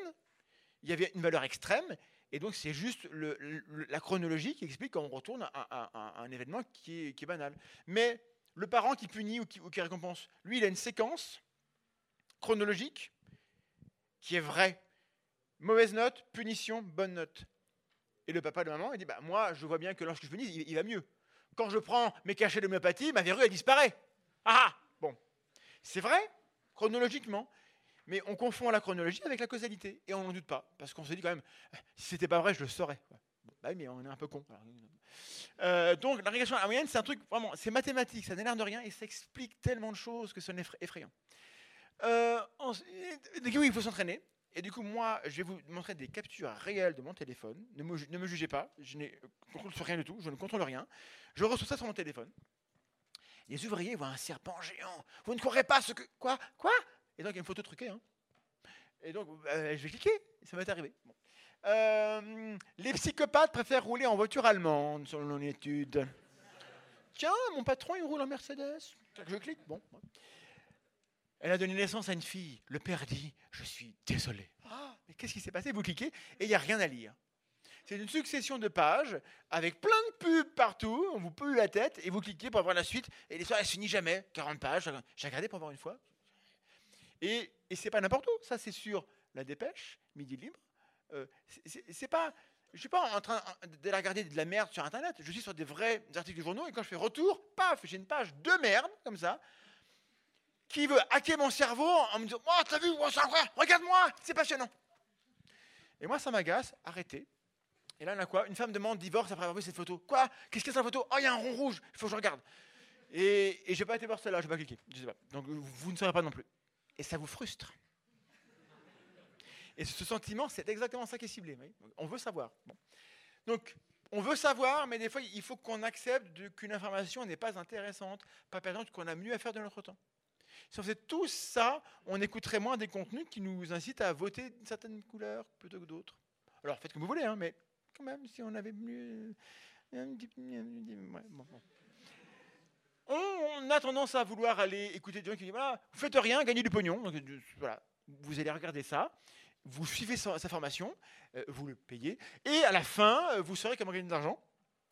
S1: il y avait une valeur extrême, et donc c'est juste la chronologie qui explique qu'on retourne à, un événement qui est, banal. Mais le parent qui punit ou qui, récompense, lui, il a une séquence chronologique qui est vraie. Mauvaise note, punition, bonne note. Et le papa la maman, il dit bah, Moi, je vois bien que lorsque je il, il va mieux. Quand je prends mes cachets d'homéopathie, ma verrue, elle disparaît. Ah, ah Bon. C'est vrai, chronologiquement. Mais on confond la chronologie avec la causalité. Et on n'en doute pas. Parce qu'on se dit quand même Si c'était pas vrai, je le saurais. bah, mais on est un peu con. Euh, donc, la régression à moyenne, c'est un truc vraiment, c'est mathématique, ça n'a de rien et ça explique tellement de choses que ce n'est effrayant. Euh, oui, il faut s'entraîner. Et du coup, moi, je vais vous montrer des captures réelles de mon téléphone. Ne me, ju- ne me jugez pas, je n'ai euh, contrôle rien du tout, je ne contrôle rien. Je reçois ça sur mon téléphone. Les ouvriers voient un serpent géant. Vous ne croirez pas ce que. Quoi? Quoi? Et donc, il y a une photo truquée. hein. Et donc, euh, je vais cliquer. Ça m'est arrivé. Euh, les psychopathes préfèrent rouler en voiture allemande, selon une étude. Tiens, mon patron, il roule en Mercedes. Je clique. Bon. Elle a donné naissance à une fille. Le père dit Je suis désolé. Ah, mais qu'est-ce qui s'est passé? Vous cliquez et il n'y a rien à lire. C'est une succession de pages avec plein de pubs partout. On vous pollue la tête et vous cliquez pour avoir la suite. Et l'histoire, elle se finit jamais. 40 pages. J'ai regardé pour voir une fois. Et, et c'est pas n'importe où. Ça, c'est sur La Dépêche, Midi Libre. Euh, c'est- pas. Je suis pas en train d'aller regarder de la merde sur Internet. Je suis sur des vrais articles de journaux. Et quand je fais retour, paf, j'ai une page de merde, comme ça, qui veut hacker mon cerveau en me disant Oh, t'as vu, oh, c'est regarde-moi, c'est passionnant. Et moi, ça m'agace, arrêtez. Et là, on a quoi? Une femme demande divorce après avoir vu cette photo. Quoi? Qu'est-ce qu'il y a sur la photo? Oh, il y a un rond rouge, il faut que je regarde. Et, et je n'ai pas été voir celle-là, je n'ai pas cliqué. Je sais pas. Donc, vous ne saurez pas non plus. Et ça vous frustre. Et ce sentiment, c'est exactement ça qui est ciblé. On veut savoir. Donc, on veut savoir, mais des fois, il faut qu'on accepte qu'une information n'est pas intéressante, pas pertinente, qu'on a mieux à faire de notre temps. Si on faisait tout ça, on écouterait moins des contenus qui nous incitent à voter d'une certaine couleur plutôt que d'autres. Alors, faites comme vous voulez, hein, mais quand même, si on avait mieux... ouais. On a tendance à vouloir aller écouter des gens qui disent voilà, vous faites rien, gagnez du pognon. Donc, euh, voilà, vous allez regarder ça, vous suivez sa, sa formation, euh, vous le payez, et à la fin, euh, vous saurez comment gagner de l'argent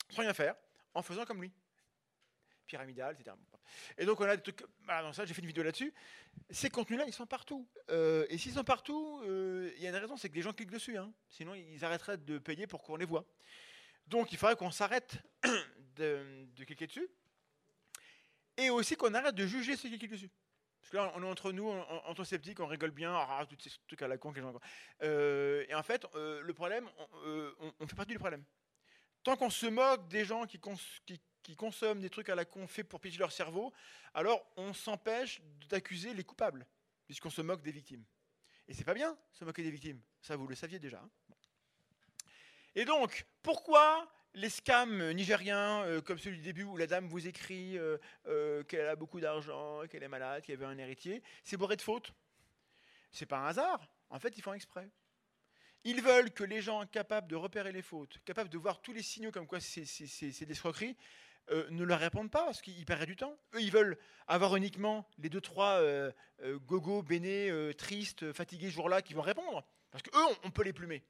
S1: sans rien faire, en faisant comme lui. Pyramidal, etc. Et donc, on a des trucs. Voilà, donc ça, j'ai fait une vidéo là-dessus. Ces contenus-là, ils sont partout. Et s'ils sont partout, il y a une raison, c'est que les gens cliquent dessus. hein. Sinon, ils arrêteraient de payer pour qu'on les voit. Donc, il faudrait qu'on s'arrête [COUGHS] de cliquer dessus. Et aussi qu'on arrête de juger ceux qui cliquent dessus. Parce que là, on est entre nous, en- en- entre sceptiques, on rigole bien, ah, tous ces trucs à la con que les gens. Euh, et en fait, euh, le problème, on, euh, on- on fait partie du problème. Tant qu'on se moque des gens qui, cons- qui- qui consomment des trucs à la con faits pour piéger leur cerveau, alors on s'empêche d'accuser les coupables, puisqu'on se moque des victimes. Et c'est pas bien, se moquer des victimes. Ça, vous le saviez déjà. hein. Et donc, pourquoi les scams nigériens, euh, comme celui du début où la dame vous écrit euh, euh, qu'elle a beaucoup d'argent, qu'elle est malade, qu'elle veut un héritier, c'est bourré de fautes C'est pas un hasard. En fait, ils font exprès. Ils veulent que les gens capables de repérer les fautes, capables de voir tous les signaux comme quoi c'est des escroqueries, euh, ne leur répondent pas parce qu'ils perdraient du temps. Eux, ils veulent avoir uniquement les deux, trois euh, euh, gogo, bénés, euh, tristes, fatigués jour-là qui vont répondre. Parce qu'eux, on, on peut les plumer.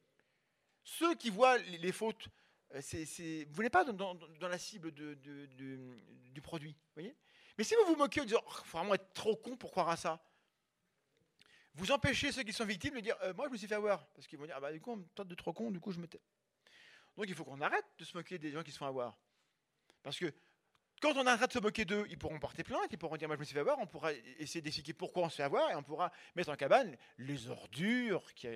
S1: Ceux qui voient les fautes, euh, c'est- c'est- vous n'êtes pas dans, la cible du produit. Mais si vous vous moquez en disant il faut vraiment être trop con pour croire à ça, vous empêchez ceux qui sont victimes de dire euh, moi je me suis fait avoir. Parce qu'ils vont dire ah bah du coup on me traite de trop con, du coup je me tais. Donc il faut qu'on arrête de se moquer des gens qui se font avoir. Parce que quand on arrête de se moquer d'eux, ils pourront porter plainte, ils pourront dire moi je me suis fait avoir, on pourra essayer d'expliquer pourquoi on se fait avoir et on pourra mettre en cabane les ordures qui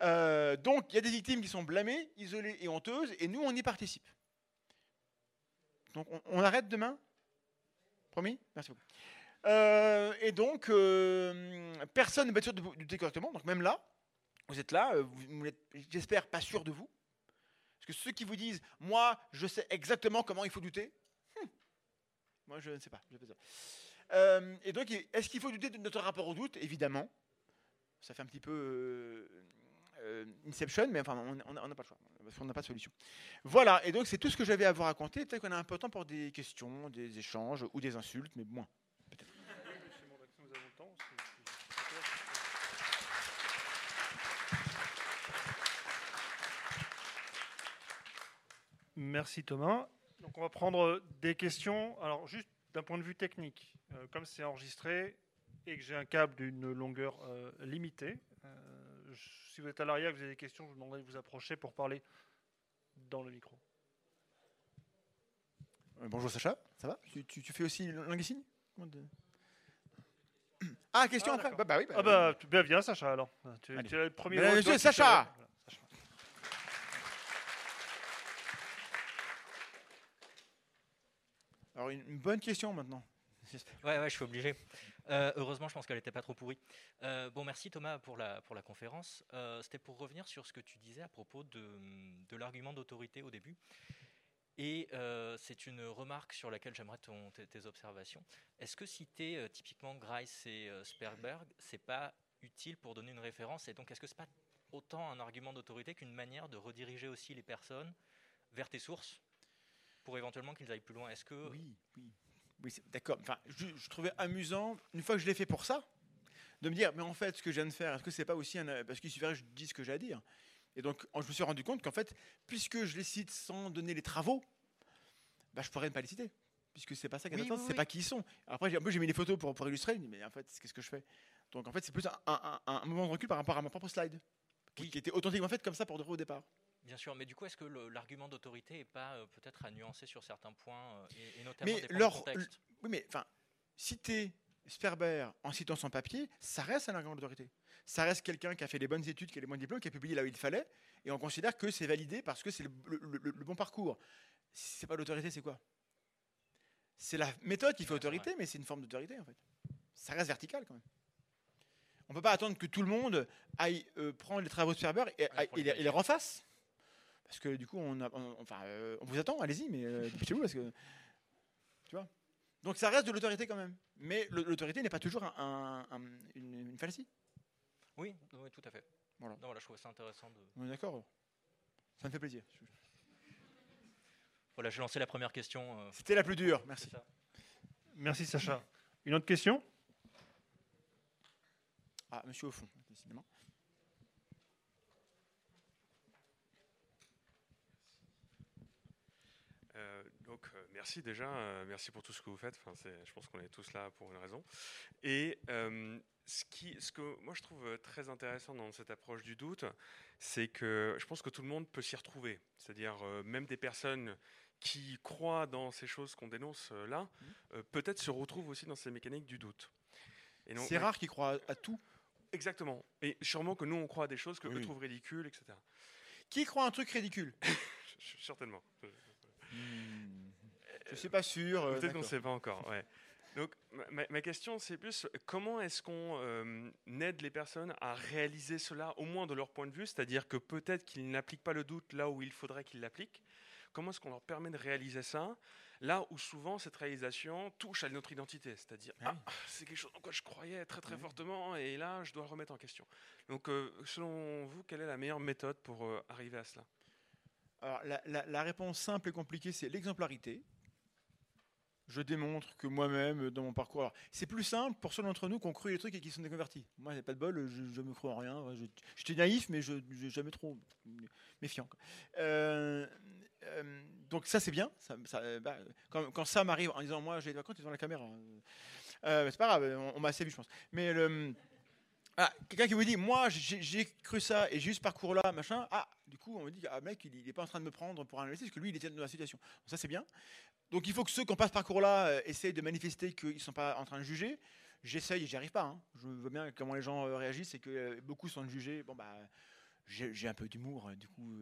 S1: Euh, donc il y a des victimes qui sont blâmées, isolées et honteuses et nous on y participe. Donc on, arrête demain? Promis? Merci beaucoup. Euh, et donc, euh, personne n'est sûr de vous correctement. Donc, même là, vous êtes là, euh, vous, n'êtes, j'espère, pas sûr de vous. Parce que ceux qui vous disent, moi, je sais exactement comment il faut douter, hmm, moi, je ne sais pas. et donc, est-ce qu'il faut douter de notre rapport au doute? Évidemment. Ça fait un petit peu euh, euh, Inception, mais enfin, on n'a pas le choix, parce qu'on n'a pas de solution. Voilà, et donc c'est tout ce que j'avais à vous raconter. Peut-être qu'on a un peu de temps pour des questions, des échanges ou des insultes, mais moins.
S2: Merci Thomas. Donc on va prendre des questions. Alors juste d'un point de vue technique, euh, comme c'est enregistré et que j'ai un câble d'une longueur euh, limitée, euh, si vous êtes à l'arrière, et que vous avez des questions, je vous demanderai de vous approcher pour parler dans le micro.
S1: Euh, bonjour Sacha, ça va? Tu, tu- tu fais aussi langue des signes [CLEARS THROAT] Ah, question
S2: Ah,
S1: après bah, bah oui. bah,
S2: Ah bah, tu- bah, viens Sacha alors. Tu, es le premier. Qui
S1: Sacha.
S2: Voilà, Sacha.
S1: Alors une, une bonne question maintenant.
S3: Ouais, ouais, je suis obligé. Euh, heureusement, je pense qu'elle n'était pas trop pourrie. Euh, bon, merci Thomas pour la, pour la conférence. Euh, C'était pour revenir sur ce que tu disais à propos de, de l'argument d'autorité au début. Et c'est une remarque sur laquelle j'aimerais tes, observations. Est-ce que citer typiquement Grice et Sperberg, c'est pas utile pour donner une référence? Et donc, est-ce que c'est pas autant un argument d'autorité qu'une manière de rediriger aussi les personnes vers tes sources pour éventuellement qu'ils aillent plus loin? Est-ce que
S1: Oui, oui. Oui, d'accord. Enfin, je, je trouvais amusant, une fois que je l'ai fait pour ça, de me dire, mais en fait, ce que je viens de faire, est-ce que c'est pas aussi un. Parce qu'il suffirait que je dise ce que j'ai à dire? Et donc, je me suis rendu compte qu'en fait, puisque je les cite sans donner les travaux, bah, je pourrais ne pas les citer. Puisque c'est pas ça qui est
S3: Oui,
S1: intéressant,
S3: oui,
S1: c'est
S3: oui.
S1: pas qui ils sont. Après, j'ai- un peu, j'ai mis les photos pour, pour illustrer, mais en fait, qu'est-ce que je fais? Donc, en fait, c'est plus un, un- un- un moment de recul par rapport à mon propre slide, qui, qui était authentiquement fait comme ça pour de vrai au départ.
S3: Bien sûr, mais du coup, est-ce que l'argument d'autorité n'est pas euh, peut-être à nuancer sur certains points, euh, et, et notamment
S1: Mais leur-
S3: contexte
S1: Oui, mais enfin, citer Sperber en citant son papier, ça reste un argument d'autorité. Ça reste quelqu'un qui a fait les bonnes études, qui a les bons diplômes, qui a publié là où il fallait, et on considère que c'est validé parce que c'est le, le- le- le bon parcours. Si c'est pas l'autorité, c'est quoi? C'est la méthode qui fait autorité, mais c'est une forme d'autorité en fait. Ça reste vertical quand même. On peut pas attendre que tout le monde aille euh, prendre les travaux de Sperber et,
S3: les
S1: et les, refasse. Parce que du coup, on, a- on- enfin, euh, on vous attend, allez-y, mais euh, dépêchez-vous parce que tu vois. Donc ça reste de l'autorité quand même. Mais l'autorité n'est pas toujours un- un- un- une, une fallacie.
S3: Oui, oui, tout à fait.
S1: Voilà.
S3: Non, voilà, je trouvais ça intéressant. De...
S1: On est d'accord Ça me fait plaisir.
S3: Voilà, j'ai lancé la première question. euh,
S1: C'était la plus dure, merci.
S2: Merci Sacha. Une autre question?
S1: Ah, monsieur au fond, décidément.
S4: Euh, donc euh, merci déjà, euh, merci pour tout ce que vous faites. Enfin, je pense qu'on est tous là pour une raison. Et euh, ce, qui, ce que moi je trouve euh, très intéressant dans cette approche du doute, c'est que je pense que tout le monde peut s'y retrouver. C'est-à-dire euh, même des personnes qui croient dans ces choses qu'on dénonce là, euh, peut-être se retrouvent aussi dans ces mécaniques du doute.
S1: C'est rare qu'ils croient à tout.
S4: Exactement. Et sûrement que nous on croit à des choses que
S1: Oui,
S4: eux trouvent ridicules, etc.
S1: Qui croit à un truc ridicule? [LAUGHS]
S4: Certainement.
S1: Je suis pas sûr. euh,
S4: Peut-être qu'on ne sait pas encore. Ouais. Donc, ma- question, c'est plus comment est-ce qu'on euh, aide les personnes à réaliser cela, au moins de leur point de vue, c'est-à-dire que peut-être qu'ils n'appliquent pas le doute là où il faudrait qu'ils l'appliquent. Comment est-ce qu'on leur permet de réaliser ça là où souvent cette réalisation touche à notre identité, c'est-à-dire
S1: Ah
S4: ah, c'est quelque chose en quoi je croyais très très
S1: Oui.
S4: fortement et là je dois le remettre en question. Donc, euh, selon vous, quelle est la meilleure méthode pour arriver à cela?
S1: Alors, la, la- la réponse simple et compliquée, c'est l'exemplarité. Je démontre que moi-même, dans mon parcours, c'est plus simple pour ceux d'entre nous qui ont cru les trucs et qui sont déconvertis. Moi, j'ai pas de bol, je, je me crois en rien. J'étais naïf, mais je n'ai jamais trop méfiant. Euh, euh, donc ça, c'est bien. Bah, quand, ça m'arrive en disant, moi, j'ai des vacances, ils ont la caméra. Euh, c'est pas grave, on, on m'a assez vu, je pense. Mais le, ah, quelqu'un qui vous dit, moi, j'ai cru ça et j'ai eu ce parcours-là, machin. Ah, du coup, on me dit, ah, mec, il n'est pas en train de me prendre pour un parce que lui, il était dans la situation. Donc, ça, c'est bien. Donc, il faut que ceux qui ont pas ce parcours-là euh, essayent de manifester qu'ils ne sont pas en train de juger. J'essaye et j'y arrive pas. hein. Je vois bien comment les gens euh, réagissent et que euh, beaucoup sont jugés. Bon, bah, j'ai un peu d'humour, du coup,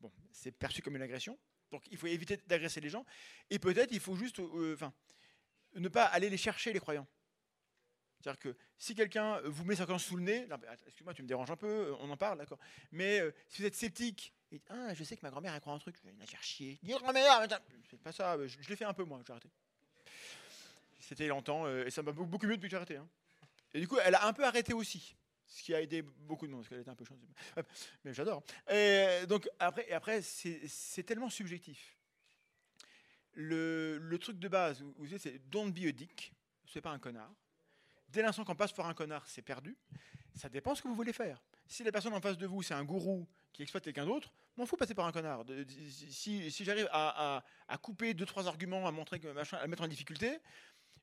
S1: bon, c'est perçu comme une agression. Donc, il faut éviter d'agresser les gens. Et peut-être, il faut juste, enfin, ne pas aller les chercher, les croyants. C'est-à-dire que si quelqu'un vous met ça sous le nez, excuse-moi, tu me déranges un peu, euh, on en parle, d'accord. Mais euh, si vous êtes sceptique, et, ah, je sais que ma grand-mère elle croit un truc, je vais la faire chier. Grand-mère, c'est pas ça, euh, je, l'ai fait un peu moi, j'ai arrêté. C'était longtemps et ça m'a beaucoup mieux depuis que j'ai arrêté. hein. Et du coup, elle a un peu arrêté aussi, ce qui a aidé beaucoup de monde parce qu'elle était un peu chiante. Mais j'adore. Et donc après, après c'est c'est tellement subjectif. Le, truc de base, vous savez, c'est don't be a dick, soyez pas un connard. Dès l'instant qu'on passe pour un connard, c'est perdu. Ça dépend ce que vous voulez faire. Si la personne en face de vous, c'est un gourou qui exploite quelqu'un d'autre, m'en fous passer par un connard. Si j'arrive à, couper deux, trois arguments, à montrer que machin, à le mettre en difficulté,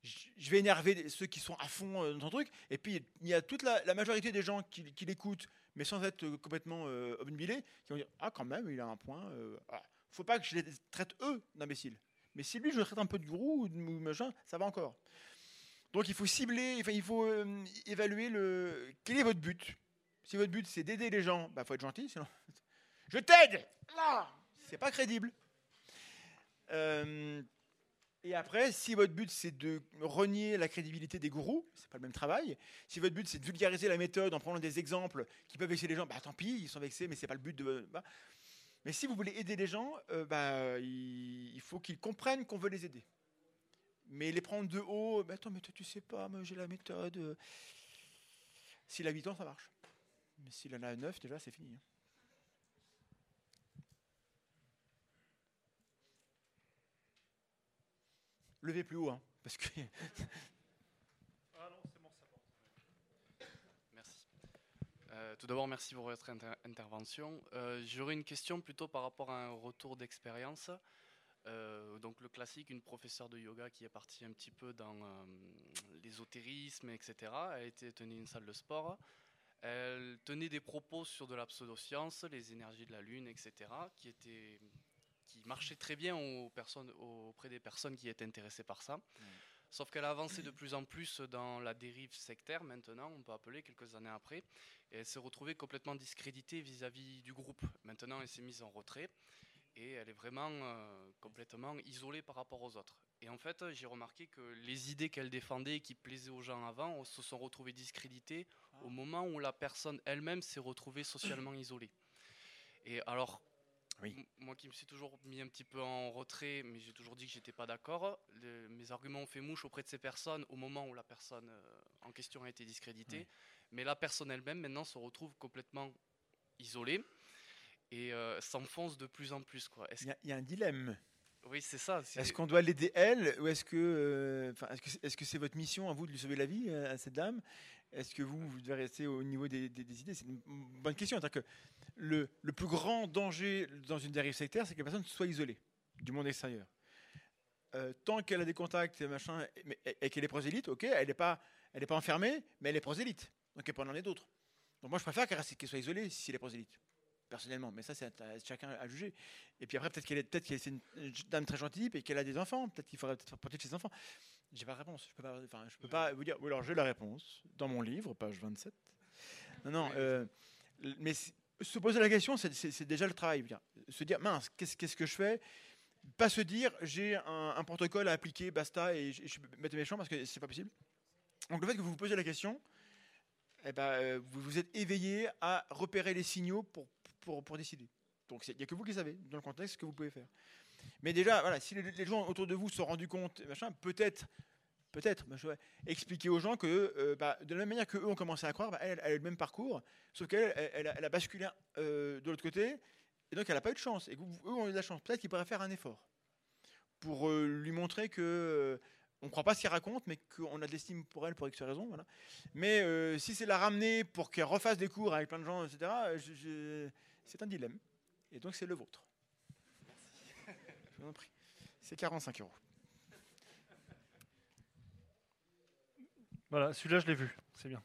S1: je vais énerver ceux qui sont à fond euh, dans ton truc. Et puis, il y a toute la, majorité des gens qui, l'écoutent, mais sans être euh, complètement euh, obnubilés, qui vont dire Ah, quand même, il a un point. euh, voilà. faut pas que je les traite eux d'imbéciles. Mais si lui, je le traite un peu de gourou ou de machin, ça va encore. Donc, il faut cibler, il faut euh, évaluer le. Quel est votre but Si votre but, c'est d'aider les gens, bah, faut être gentil, sinon. [LAUGHS] Je t'aide Là C'est pas crédible. Euh, Et après, si votre but c'est de renier la crédibilité des gourous, c'est pas le même travail. Si votre but c'est de vulgariser la méthode en prenant des exemples qui peuvent vexer les gens, bah tant pis, ils sont vexés, mais c'est pas le but de. bah. Mais si vous voulez aider les gens, euh, bah, il faut qu'ils comprennent qu'on veut les aider. Mais les prendre de haut, bah, attends, mais toi tu sais pas, j'ai la méthode. S'il a 8 ans, ça marche. Mais s'il en a 9, déjà, c'est fini. hein. Levez plus haut, hein, parce que [LAUGHS]
S2: Ah non, c'est bon, ça porte.
S5: Merci. Euh, tout d'abord, merci pour votre inter- intervention. Euh, J'aurais une question plutôt par rapport à un retour d'expérience. Euh, donc le classique, une professeure de yoga qui est partie un petit peu dans euh, l'ésotérisme, etc. Elle était tenue une salle de sport. Elle tenait des propos sur de la pseudoscience, les énergies de la lune, etc. qui étaient qui marchaient très bien aux personnes, auprès des personnes qui étaient intéressées par ça. Sauf qu'elle a avancé de plus en plus dans la dérive sectaire maintenant, on peut appeler quelques années après, et elle s'est retrouvée complètement discréditée vis-à-vis du groupe. Maintenant, elle s'est mise en retrait et elle est vraiment euh, complètement isolée par rapport aux autres. Et en fait, j'ai remarqué que les idées qu'elle défendait et qui plaisaient aux gens avant se sont retrouvées discréditées au moment où la personne elle-même s'est retrouvée socialement [COUGHS] isolée. Et alors,
S1: Oui.
S5: moi qui me suis toujours mis un petit peu en retrait, mais j'ai toujours dit que j'étais pas d'accord, le- mes arguments ont fait mouche auprès de ces personnes au moment où la personne euh, en question a été discréditée.
S1: Oui.
S5: Mais la personne elle-même maintenant se retrouve complètement isolée et euh, s'enfonce de plus en plus.
S1: Il y, a- il y a un dilemme.
S5: Oui, c'est ça.
S1: Est-ce qu'on doit l'aider elle ou est-ce que, euh, est-ce que, c'est- votre mission à vous de lui sauver la vie euh, à cette dame? Est-ce que vous, vous devez rester au niveau des, des- des idées? C'est une bonne question. Que le, le plus grand danger dans une dérive sectaire, c'est que la personne soit isolée du monde extérieur. Euh, tant qu'elle a des contacts et machin, et, mais- et- et qu'elle est prosélyte, ok, elle n'est pas, elle est pas enfermée, mais elle est prosélyte. Donc elle peut en emmener d'autres. Donc moi, je préfère qu'elle soit isolée si elle est prosélyte, personnellement. Mais ça, c'est à, chacun à juger. Et puis après, peut-être qu'elle est, peut-être qu'elle c'est une, dame très gentille et qu'elle a des enfants. Peut-être qu'il faudrait peut-être protéger ses enfants. J'ai pas de réponse. Je peux pas, enfin, je peux pas vous dire. Ou alors j'ai la réponse dans mon livre, page 27. Non, non. euh, mais se poser la question, c'est- déjà le travail. Bien. Se dire, mince, qu'est-ce que je fais? Pas se dire, j'ai un, un protocole à appliquer, basta, et je, je suis et méchant parce que c'est pas possible. Donc le fait que vous vous posez la question, eh ben, euh, vous vous êtes éveillé à repérer les signaux pour, pour, décider. Donc il n'y a que vous qui savez, dans le contexte, ce que vous pouvez faire. Mais déjà, voilà, si les, gens autour de vous se sont rendus compte, peut-être, peut-être, bah, expliquer aux gens que euh, bah, de la même manière qu'eux ont commencé à croire, bah, elle, a le même parcours, sauf qu'elle, elle, a, basculé euh, de l'autre côté, et donc elle n'a pas eu de chance. Et eux ont eu de la chance. Peut-être qu'ils pourraient faire un effort pour euh, lui montrer que on ne croit pas ce qu'il raconte, mais qu'on a de l'estime pour elle pour X raison. Mais si c'est la ramener pour qu'elle refasse des cours avec plein de gens, etc., c'est un dilemme. Et donc c'est le vôtre. Je vous en prie. C'est 45 euros.
S2: Voilà, celui-là, je l'ai vu. C'est bien.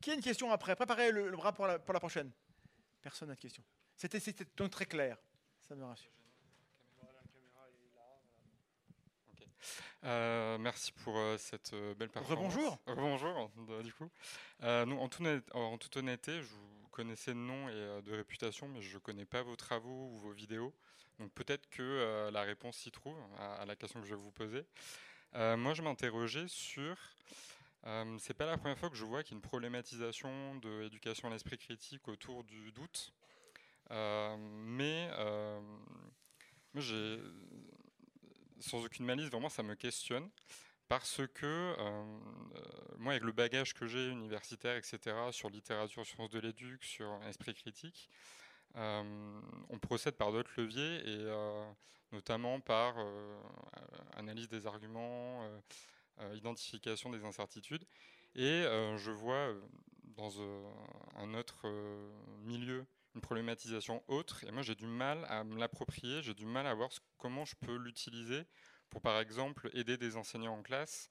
S1: Qui a une question après? Préparez le, le bras pour la, pour la prochaine. Personne n'a de question. C'était donc très clair. Ça me rassure.
S6: Euh, merci pour euh, cette euh, belle performance.
S1: Rebonjour.
S6: Rebonjour, du coup. Euh, non, en, toute honnêteté, en toute honnêteté, je vous connaissais de nom et euh, de réputation, mais je ne connais pas vos travaux ou vos vidéos. Donc peut-être que euh, la réponse s'y trouve à, la question que je vais vous poser. Euh, moi, je m'interrogeais sur. C'est pas la première fois que je vois qu'il y a une problématisation de l'éducation à l'esprit critique autour du doute. Mais sans aucune malice, vraiment, ça me questionne. Parce que euh, moi, avec le bagage que j'ai universitaire, etc., sur littérature, sciences de l'éduc, sur esprit critique, euh, on procède par d'autres leviers, et euh, notamment par analyse des arguments, identification des incertitudes. Et je vois dans un autre milieu une problématisation autre, et moi j'ai du mal à me l'approprier, j'ai du mal à voir comment je peux l'utiliser pour par exemple aider des enseignants en classe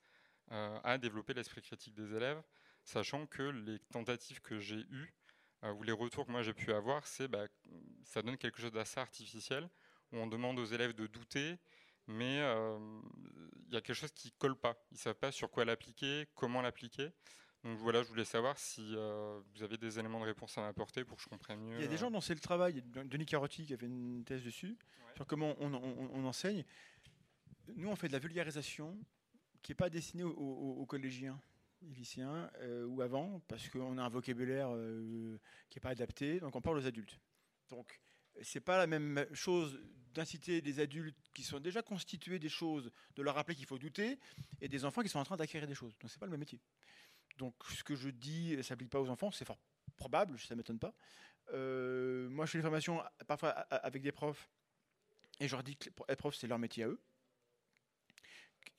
S6: euh, à développer l'esprit critique des élèves, sachant que les tentatives que j'ai eues, euh, ou les retours que moi j'ai pu avoir, c'est bah, ça donne quelque chose d'assez artificiel, où on demande aux élèves de douter, mais euh, il y a quelque chose qui colle pas. Ils savent pas sur quoi l'appliquer, comment l'appliquer. Donc voilà, je voulais savoir si euh, vous avez des éléments de réponse à m'apporter pour que je comprenne mieux.
S1: Il y a des gens dont c'est le travail. Denis Carotti qui a fait une thèse dessus, sur comment on, on- on enseigne. Nous, on fait de la vulgarisation qui n'est pas destinée aux, aux- aux collégiens lycéens euh, ou avant, parce qu'on a un vocabulaire euh, qui n'est pas adapté, donc on parle aux adultes. Donc, c'est pas la même chose d'inciter des adultes qui sont déjà constitués des choses, de leur rappeler qu'il faut douter, et des enfants qui sont en train d'acquérir des choses. Donc, c'est pas le même métier. Donc, ce que je dis ne s'applique pas aux enfants, c'est fort probable, ça ne m'étonne pas. Euh, moi, je fais des formations parfois avec des profs, et je leur dis que être prof, c'est leur métier à eux.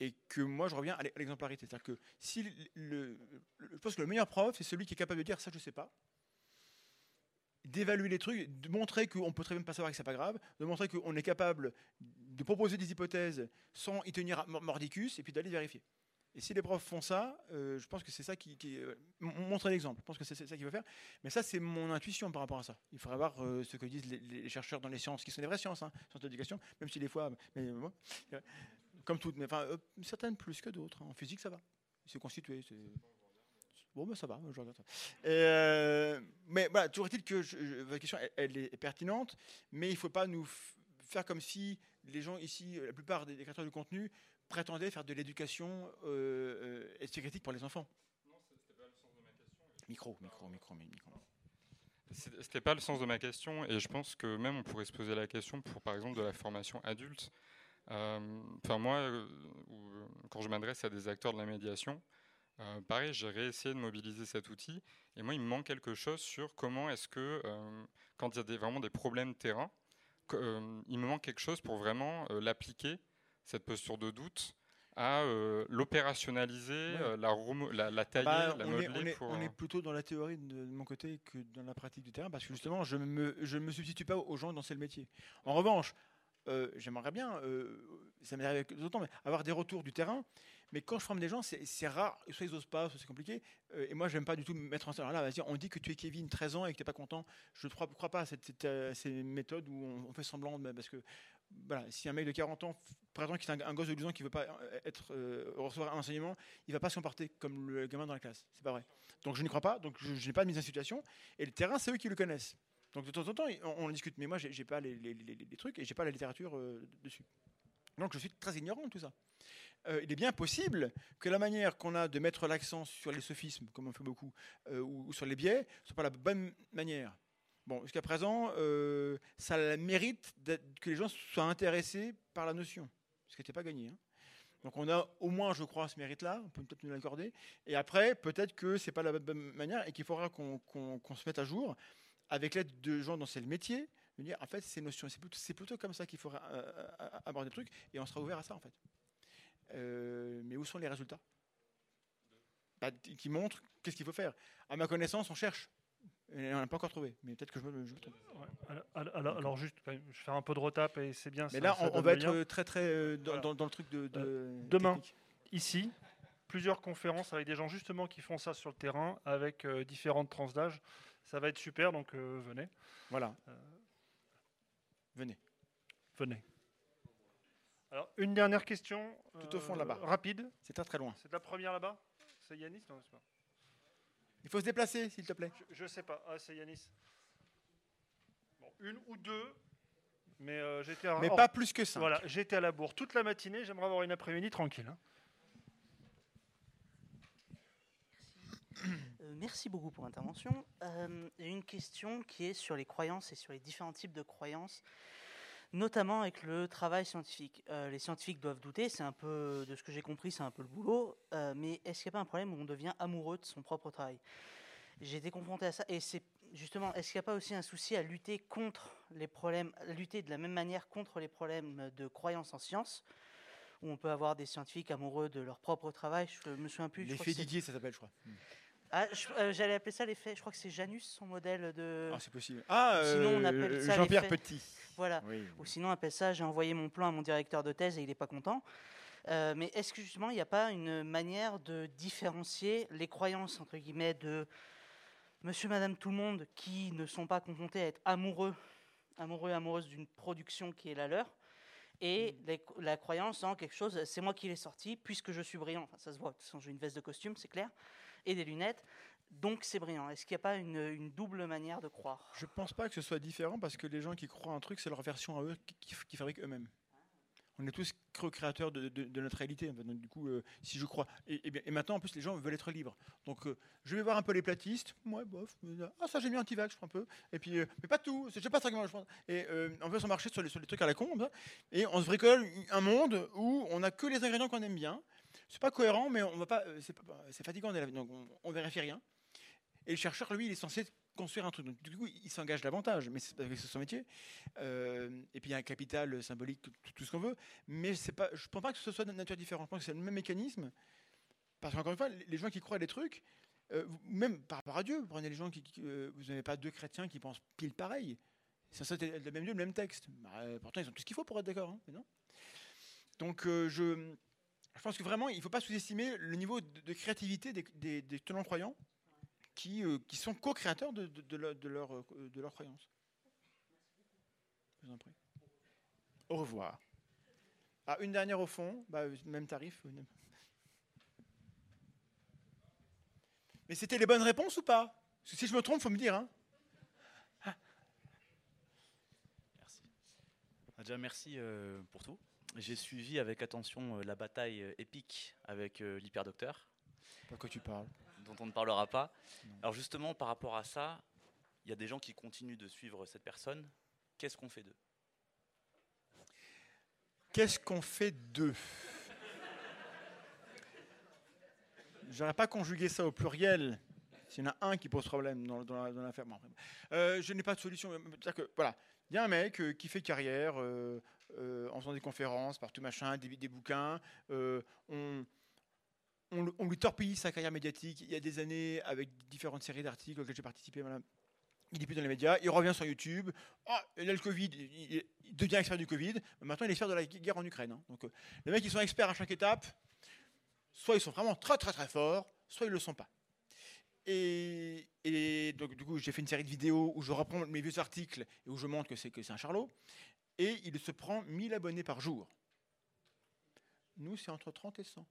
S1: Et que moi, je reviens à l'e- à l'exemplarité. C'est-à-dire que si le, je pense que le meilleur prof, c'est celui qui est capable de dire ça, je sais pas, d'évaluer les trucs, de montrer qu'on peut très bien pas savoir que c'est pas grave, de montrer qu'on est capable de proposer des hypothèses sans y tenir mordicus, et puis d'aller vérifier. Et si les profs font ça, euh, je pense que c'est ça qui, qui euh, montrer l'exemple. Je pense que c'est ça qu'il faut faire. Mais ça, c'est mon intuition par rapport à ça. Il faudrait voir euh, ce que disent les, chercheurs dans les sciences, qui sont des vraies sciences, hein, sciences de l'éducation, même si des fois, comme toutes, mais enfin, euh, certaines plus que d'autres. hein. En physique, ça va. C'est constitué. c'est- Bon, ben ça va, je regarde ça. Et, euh, mais voilà, toujours est-il que je- je- votre question, elle, elle est pertinente, mais il ne faut pas nous f- faire comme si les gens ici, euh, la plupart des des créateurs du contenu, prétendaient faire de l'éducation euh, euh, esthétique pour les enfants. Micro, micro, micro, micro.
S6: C'est- C'était pas le sens de ma question, et je pense que même on pourrait se poser la question pour, par exemple, de la formation adulte. Euh, Enfin, moi, euh, où- quand je m'adresse à des acteurs de la médiation, euh, pareil, j'ai réessayé de mobiliser cet outil, et moi, il me manque quelque chose sur comment est-ce que, euh, quand il y a des, vraiment des problèmes terrain, que, euh, il me manque quelque chose pour vraiment euh, l'appliquer, cette posture de doute, à euh, l'opérationnaliser,
S1: Ouais.
S6: euh, la, la, la tailler,
S1: Bah,
S6: la
S1: on, est,
S6: modeler
S1: on est-
S6: pour...
S1: on
S6: euh,
S1: est plutôt dans la théorie de, de mon côté que dans la pratique du terrain, parce que justement, je ne me, je ne me substitue pas aux gens c'est le métier. En revanche, euh, j'aimerais bien, euh, ça m'est arrivé d'autres, mais avoir des retours du terrain. Mais quand je forme des gens, c'est rare, soit ils osent pas, soit c'est compliqué. Euh, et moi, j'aime pas du tout me mettre en scène. Alors là, vas-y, on dit que tu es Kevin, 13 ans, et que tu n'es pas content. Je ne crois, pas à cette, cette, ces méthodes où on, fait semblant, parce que si un mec de 40 ans prétend qu'il est un, gosse de 12 ans qui veut pas recevoir un enseignement, il va pas se comporter comme le gamin dans la classe. C'est pas vrai. Donc je n'y crois pas, donc je, je n'ai pas de mise en situation. Et le terrain, c'est eux qui le connaissent. Donc de temps en temps, on, on discute. Mais moi, j'ai pas les, trucs et j'ai pas la littérature euh, dessus. Donc je suis très ignorant de tout ça. Euh, il est bien possible que la manière qu'on a de mettre l'accent sur les sophismes, comme on fait beaucoup, euh, ou, sur les biais, soit pas la bonne manière. Bon, jusqu'à présent, euh, ça mérite que les gens soient intéressés par la notion, ce qui n'était pas gagné. hein. Donc on a au moins, je crois, ce mérite-là, on peut peut-être nous l'accorder. Et après, peut-être que c'est pas la bonne manière et qu'il faudra qu'on se mette à jour avec l'aide de gens dont c'est le métier, de dire en fait ces notions, c'est plutôt, comme ça qu'il faudra euh, euh, aborder le truc et on sera ouvert à ça en fait. Euh, mais où sont les résultats? Bah, Qui montrent qu'est-ce qu'il faut faire. À ma connaissance, on cherche. Et on n'a pas encore trouvé, mais peut-être que je me, je me trompe.
S2: Ouais, alors- alors, alors- alors juste, je vais faire un peu de retape et c'est bien.
S1: Mais
S2: ça-
S1: là, on, va être
S2: lien.
S1: très très euh, dans,
S2: Voilà.
S1: dans- dans le truc de, de
S2: demain.
S1: technique.
S2: ici plusieurs conférences avec des gens justement qui font ça sur le terrain avec différentes tranches d'âge. Ça va être super, donc euh, venez,
S1: Voilà.
S2: Euh.
S1: Venez.
S2: venez. Alors une dernière question.
S1: Tout au fond, là-bas.
S2: Rapide.
S1: C'est très très loin.
S2: C'est la première là-bas? C'est Yanis? Non, c'est pas.
S1: Il faut se déplacer, s'il te plaît.
S2: Je, je sais pas. Ah, c'est Yanis. Bon, une ou deux. Mais euh, j'étais à,
S1: Mais pas plus que ça.
S2: Voilà, j'étais à la bourre toute la matinée. J'aimerais avoir une après-midi tranquille. hein.
S7: Euh, merci beaucoup pour l'intervention. Euh, J'ai une question qui est sur les croyances et sur les différents types de croyances, notamment avec le travail scientifique. Euh, les scientifiques doivent douter, c'est un peu, de ce que j'ai compris, c'est un peu le boulot, euh, mais est-ce qu'il n'y a pas un problème où on devient amoureux de son propre travail? J'ai été confronté à ça, et c'est justement, est-ce qu'il n'y a pas aussi un souci à lutter contre les problèmes, à lutter de la même manière contre les problèmes de croyances en sciences où on peut avoir des scientifiques amoureux de leur propre travail. Je me souviens plus.
S1: L'effet Didier, ça s'appelle, je crois.
S7: Ah, euh, J'allais appeler ça l'effet. Je crois que c'est Janus, son modèle de.
S1: Ah, c'est possible. Ah,
S7: Sinon, on
S1: euh,
S7: appelle ça
S1: Jean-Pierre. Petit.
S7: voilà.
S1: Oui.
S7: Ou sinon, on appelle ça j'ai envoyé mon plan à mon directeur de thèse et il n'est pas content. Euh, mais est-ce que justement, il n'y a pas une manière de différencier les croyances, entre guillemets, de monsieur, madame, tout le monde qui ne sont pas confrontés à être amoureux, amoureux, amoureuses d'une production qui est la leur, et les- la croyance en quelque chose, c'est moi qui l'ai sorti, puisque je suis brillant. Enfin, ça se voit, de toute façon, j'ai une veste de costume, c'est clair, et des lunettes, donc c'est brillant. Est-ce qu'il n'y a pas une, double manière de croire?
S1: Je pense pas que ce soit différent parce que les gens qui croient un truc, c'est leur version à eux qui, fabriquent eux-mêmes. On est tous créateurs de, notre réalité. du coup, euh, si je crois. Et, maintenant, en plus, les gens veulent être libres. Donc, euh, je vais voir un peu les platistes. Moi, bof. ah, ça, j'ai mis anti-vax, je prends un peu. Et puis, mais pas tout. Je pas ça je pense. Et on veut s'en marcher sur les, sur les trucs à la con. et on se bricole un monde où on n'a que les ingrédients qu'on aime bien. C'est pas cohérent, mais on va pas. C'est fatigant. Donc, on, on vérifie rien. Et le chercheur, lui, il est censé construire un truc. Donc, du coup, il s'engage davantage, mais c'est son métier. Euh, et puis il y a un capital symbolique, tout, ce qu'on veut. Mais je ne pense pas que ce soit de nature différente. Je pense que c'est le même mécanisme. Parce qu'encore une fois, les gens qui croient à des trucs, euh, même par rapport à Dieu, vous prenez les gens qui, euh, vous n'avez pas deux chrétiens qui pensent pile pareil. Ça, le même Dieu, le même texte. Bah, pourtant, ils ont tout ce qu'il faut pour être d'accord. Hein, non Donc, je, je pense que vraiment, il ne faut pas sous-estimer le niveau de, créativité des, tenants croyants qui, euh, qui sont co-créateurs de, de, euh, de leur croyance. Je vous en prie. Au revoir. Ah, une dernière au fond, bah, même tarif. Mais c'était les bonnes réponses ou pas? Si je me trompe, il faut me dire. Hein.
S8: Merci. Déjà, merci euh, pour tout. J'ai suivi avec attention la bataille épique avec l'hyperdocteur.
S1: De quoi tu parles?
S8: Dont on ne parlera pas. Alors justement, par rapport à ça, il y a des gens qui continuent de suivre cette personne. Qu'est-ce qu'on fait d'eux?
S1: Qu'est-ce qu'on fait d'eux? J'aurais pas conjugué ça au pluriel. S'il y en a un qui pose problème dans, l'affaire. Euh, je n'ai pas de solution. Que, voilà, il y a un mec euh, qui fait carrière euh, en faisant des conférences, partout machin, des, des bouquins. on, on, lui torpille sa carrière médiatique il y a des années avec différentes séries d'articles auxquels j'ai participé. Il est plus dans les médias, il revient sur YouTube. Ah, il a le Covid, il, devient expert du Covid. Maintenant, il est expert de la guerre en Ukraine. Hein. Donc, euh, les mecs, ils sont experts à chaque étape. Soit ils sont vraiment très très très forts, soit ils le sont pas. Et, donc, du coup, j'ai fait une série de vidéos où je reprends mes vieux articles et où je montre que c'est un charlot. Et il se prend 1000 abonnés par jour. Nous, c'est entre 30 et 100.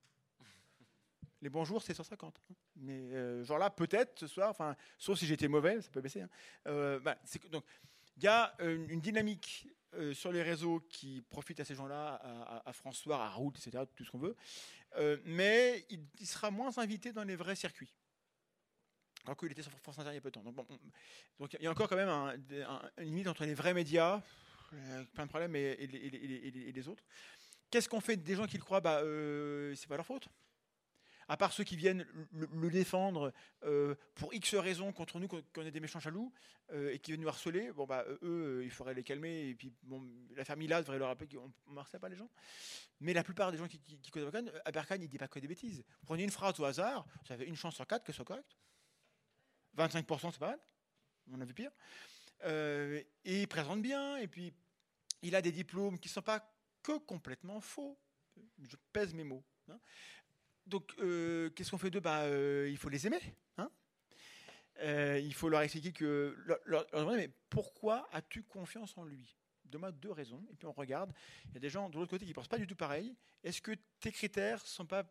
S1: Les bonjours, c'est 150. Hein. Mais euh, genre là, peut-être ce soir, enfin, sauf si j'étais mauvais, ça peut baisser. Hein. Euh, bah, donc, il y a euh, une dynamique sur les réseaux qui profite à ces gens-là, à, François, à Route, etc., tout ce qu'on veut. mais il, sera moins invité dans les vrais circuits. Alors qu'il était sur France Inter il y a peu de temps. Donc, il y a encore quand même un, une limite entre les vrais médias, plein de problèmes, et, les autres. Qu'est-ce qu'on fait des gens qui le croient? Bah, C'est pas leur faute à part ceux qui viennent le, défendre euh, pour X raisons contre nous, qu'on est des méchants jaloux, euh, et qui viennent nous harceler, bon, bah, eux, il faudrait les calmer, et puis bon, la famille là devrait leur rappeler qu'on ne harcèle pas les gens. Mais la plupart des gens qui, connaissent Aberkan, il ne dit pas que des bêtises. Prenez une phrase au hasard, vous avez une chance sur quatre que ce soit correct. 25%, c'est pas mal. On a vu pire. Euh, et il présente bien, et puis il a des diplômes qui ne sont pas que complètement faux. Je pèse mes mots. Hein donc, euh, qu'est-ce qu'on fait d'eux? Bah, euh, Il faut les aimer. Hein il faut leur expliquer que. Leur, demander, mais pourquoi as-tu confiance en lui? Donne-moi deux raisons. Et puis on regarde. Il y a des gens de l'autre côté qui ne pensent pas du tout pareil. Est-ce que tes critères sont pas.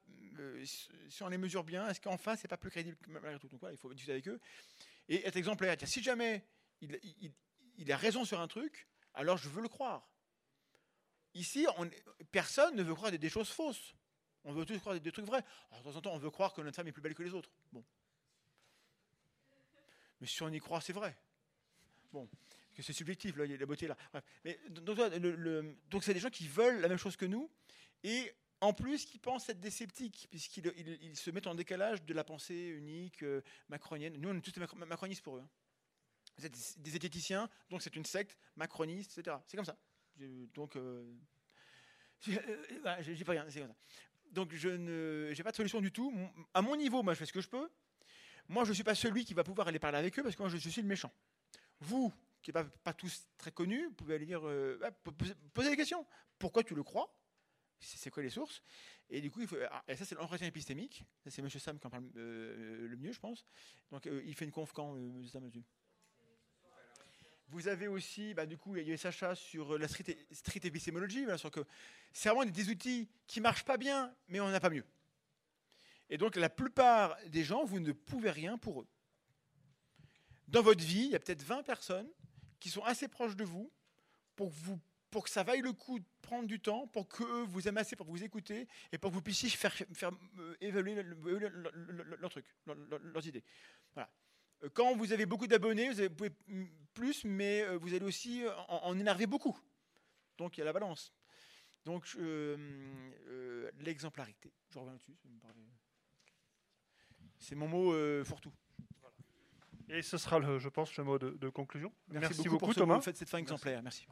S1: si on les mesure bien, est-ce qu'en face, c'est pas plus crédible malgré tout? Il faut discuter avec eux. Et être exemplaire. Si jamais il, a raison sur un truc, alors je veux le croire. Ici, on, personne ne veut croire des choses fausses. On veut tous croire des, trucs vrais. Alors, de temps en temps, on veut croire que notre femme est plus belle que les autres. Bon. Mais si on y croit, c'est vrai. Bon. Que c'est subjectif, la beauté là. Mais, donc, c'est des gens qui veulent la même chose que nous. Et en plus, qui pensent être des sceptiques, puisqu'ils se mettent en décalage de la pensée unique, euh, macronienne. Nous, on est tous macronistes pour eux. Hein. Vous des zététiciens, donc c'est une secte macroniste, etc. [LAUGHS] C'est comme ça. Donc, euh, euh bah, pas rien, donc je n'ai pas de solution du tout. À mon niveau, moi, je fais ce que je peux. Moi, je ne suis pas celui qui va pouvoir aller parler avec eux parce que moi, je, suis le méchant. Vous, qui n'êtes pas, tous très connus, vous pouvez aller dire, euh, poser des questions. Pourquoi tu le crois? C'est quoi les sources? Et du coup, ah, ça, c'est l'entretien épistémique. c'est M. Sam qui en parle euh, le mieux, je pense. Donc, euh, il fait une conf quand, M. Sam, là-dessus? Vous avez aussi, bah, du coup, il y a Sacha sur euh, la street, street épistémologie, que c'est vraiment des outils qui marchent pas bien, mais on n'a pas mieux. Et donc, la plupart des gens, vous ne pouvez rien pour eux. Dans votre vie, il y a peut-être 20 personnes qui sont assez proches de vous pour que ça vaille le coup de prendre du temps, pour que eux vous aiment assez pour vous écouter et pour que vous puissiez faire, faire euh, évaluer le- le- le- le- le- leur truc, leur- leur- leurs idées. Voilà. Quand vous avez beaucoup d'abonnés, vous vous pouvez plus, mais euh, vous allez aussi euh, en, en énerver beaucoup. Donc il y a la balance. Donc euh, euh, l'exemplarité. Je reviens dessus. C'est mon mot euh, fourre-tout.
S2: Et ce sera, le, je pense, le mot de, de conclusion.
S1: Merci,
S2: Merci,
S1: beaucoup, pour
S2: Thomas.
S1: cette cette fin exemplaire. Merci.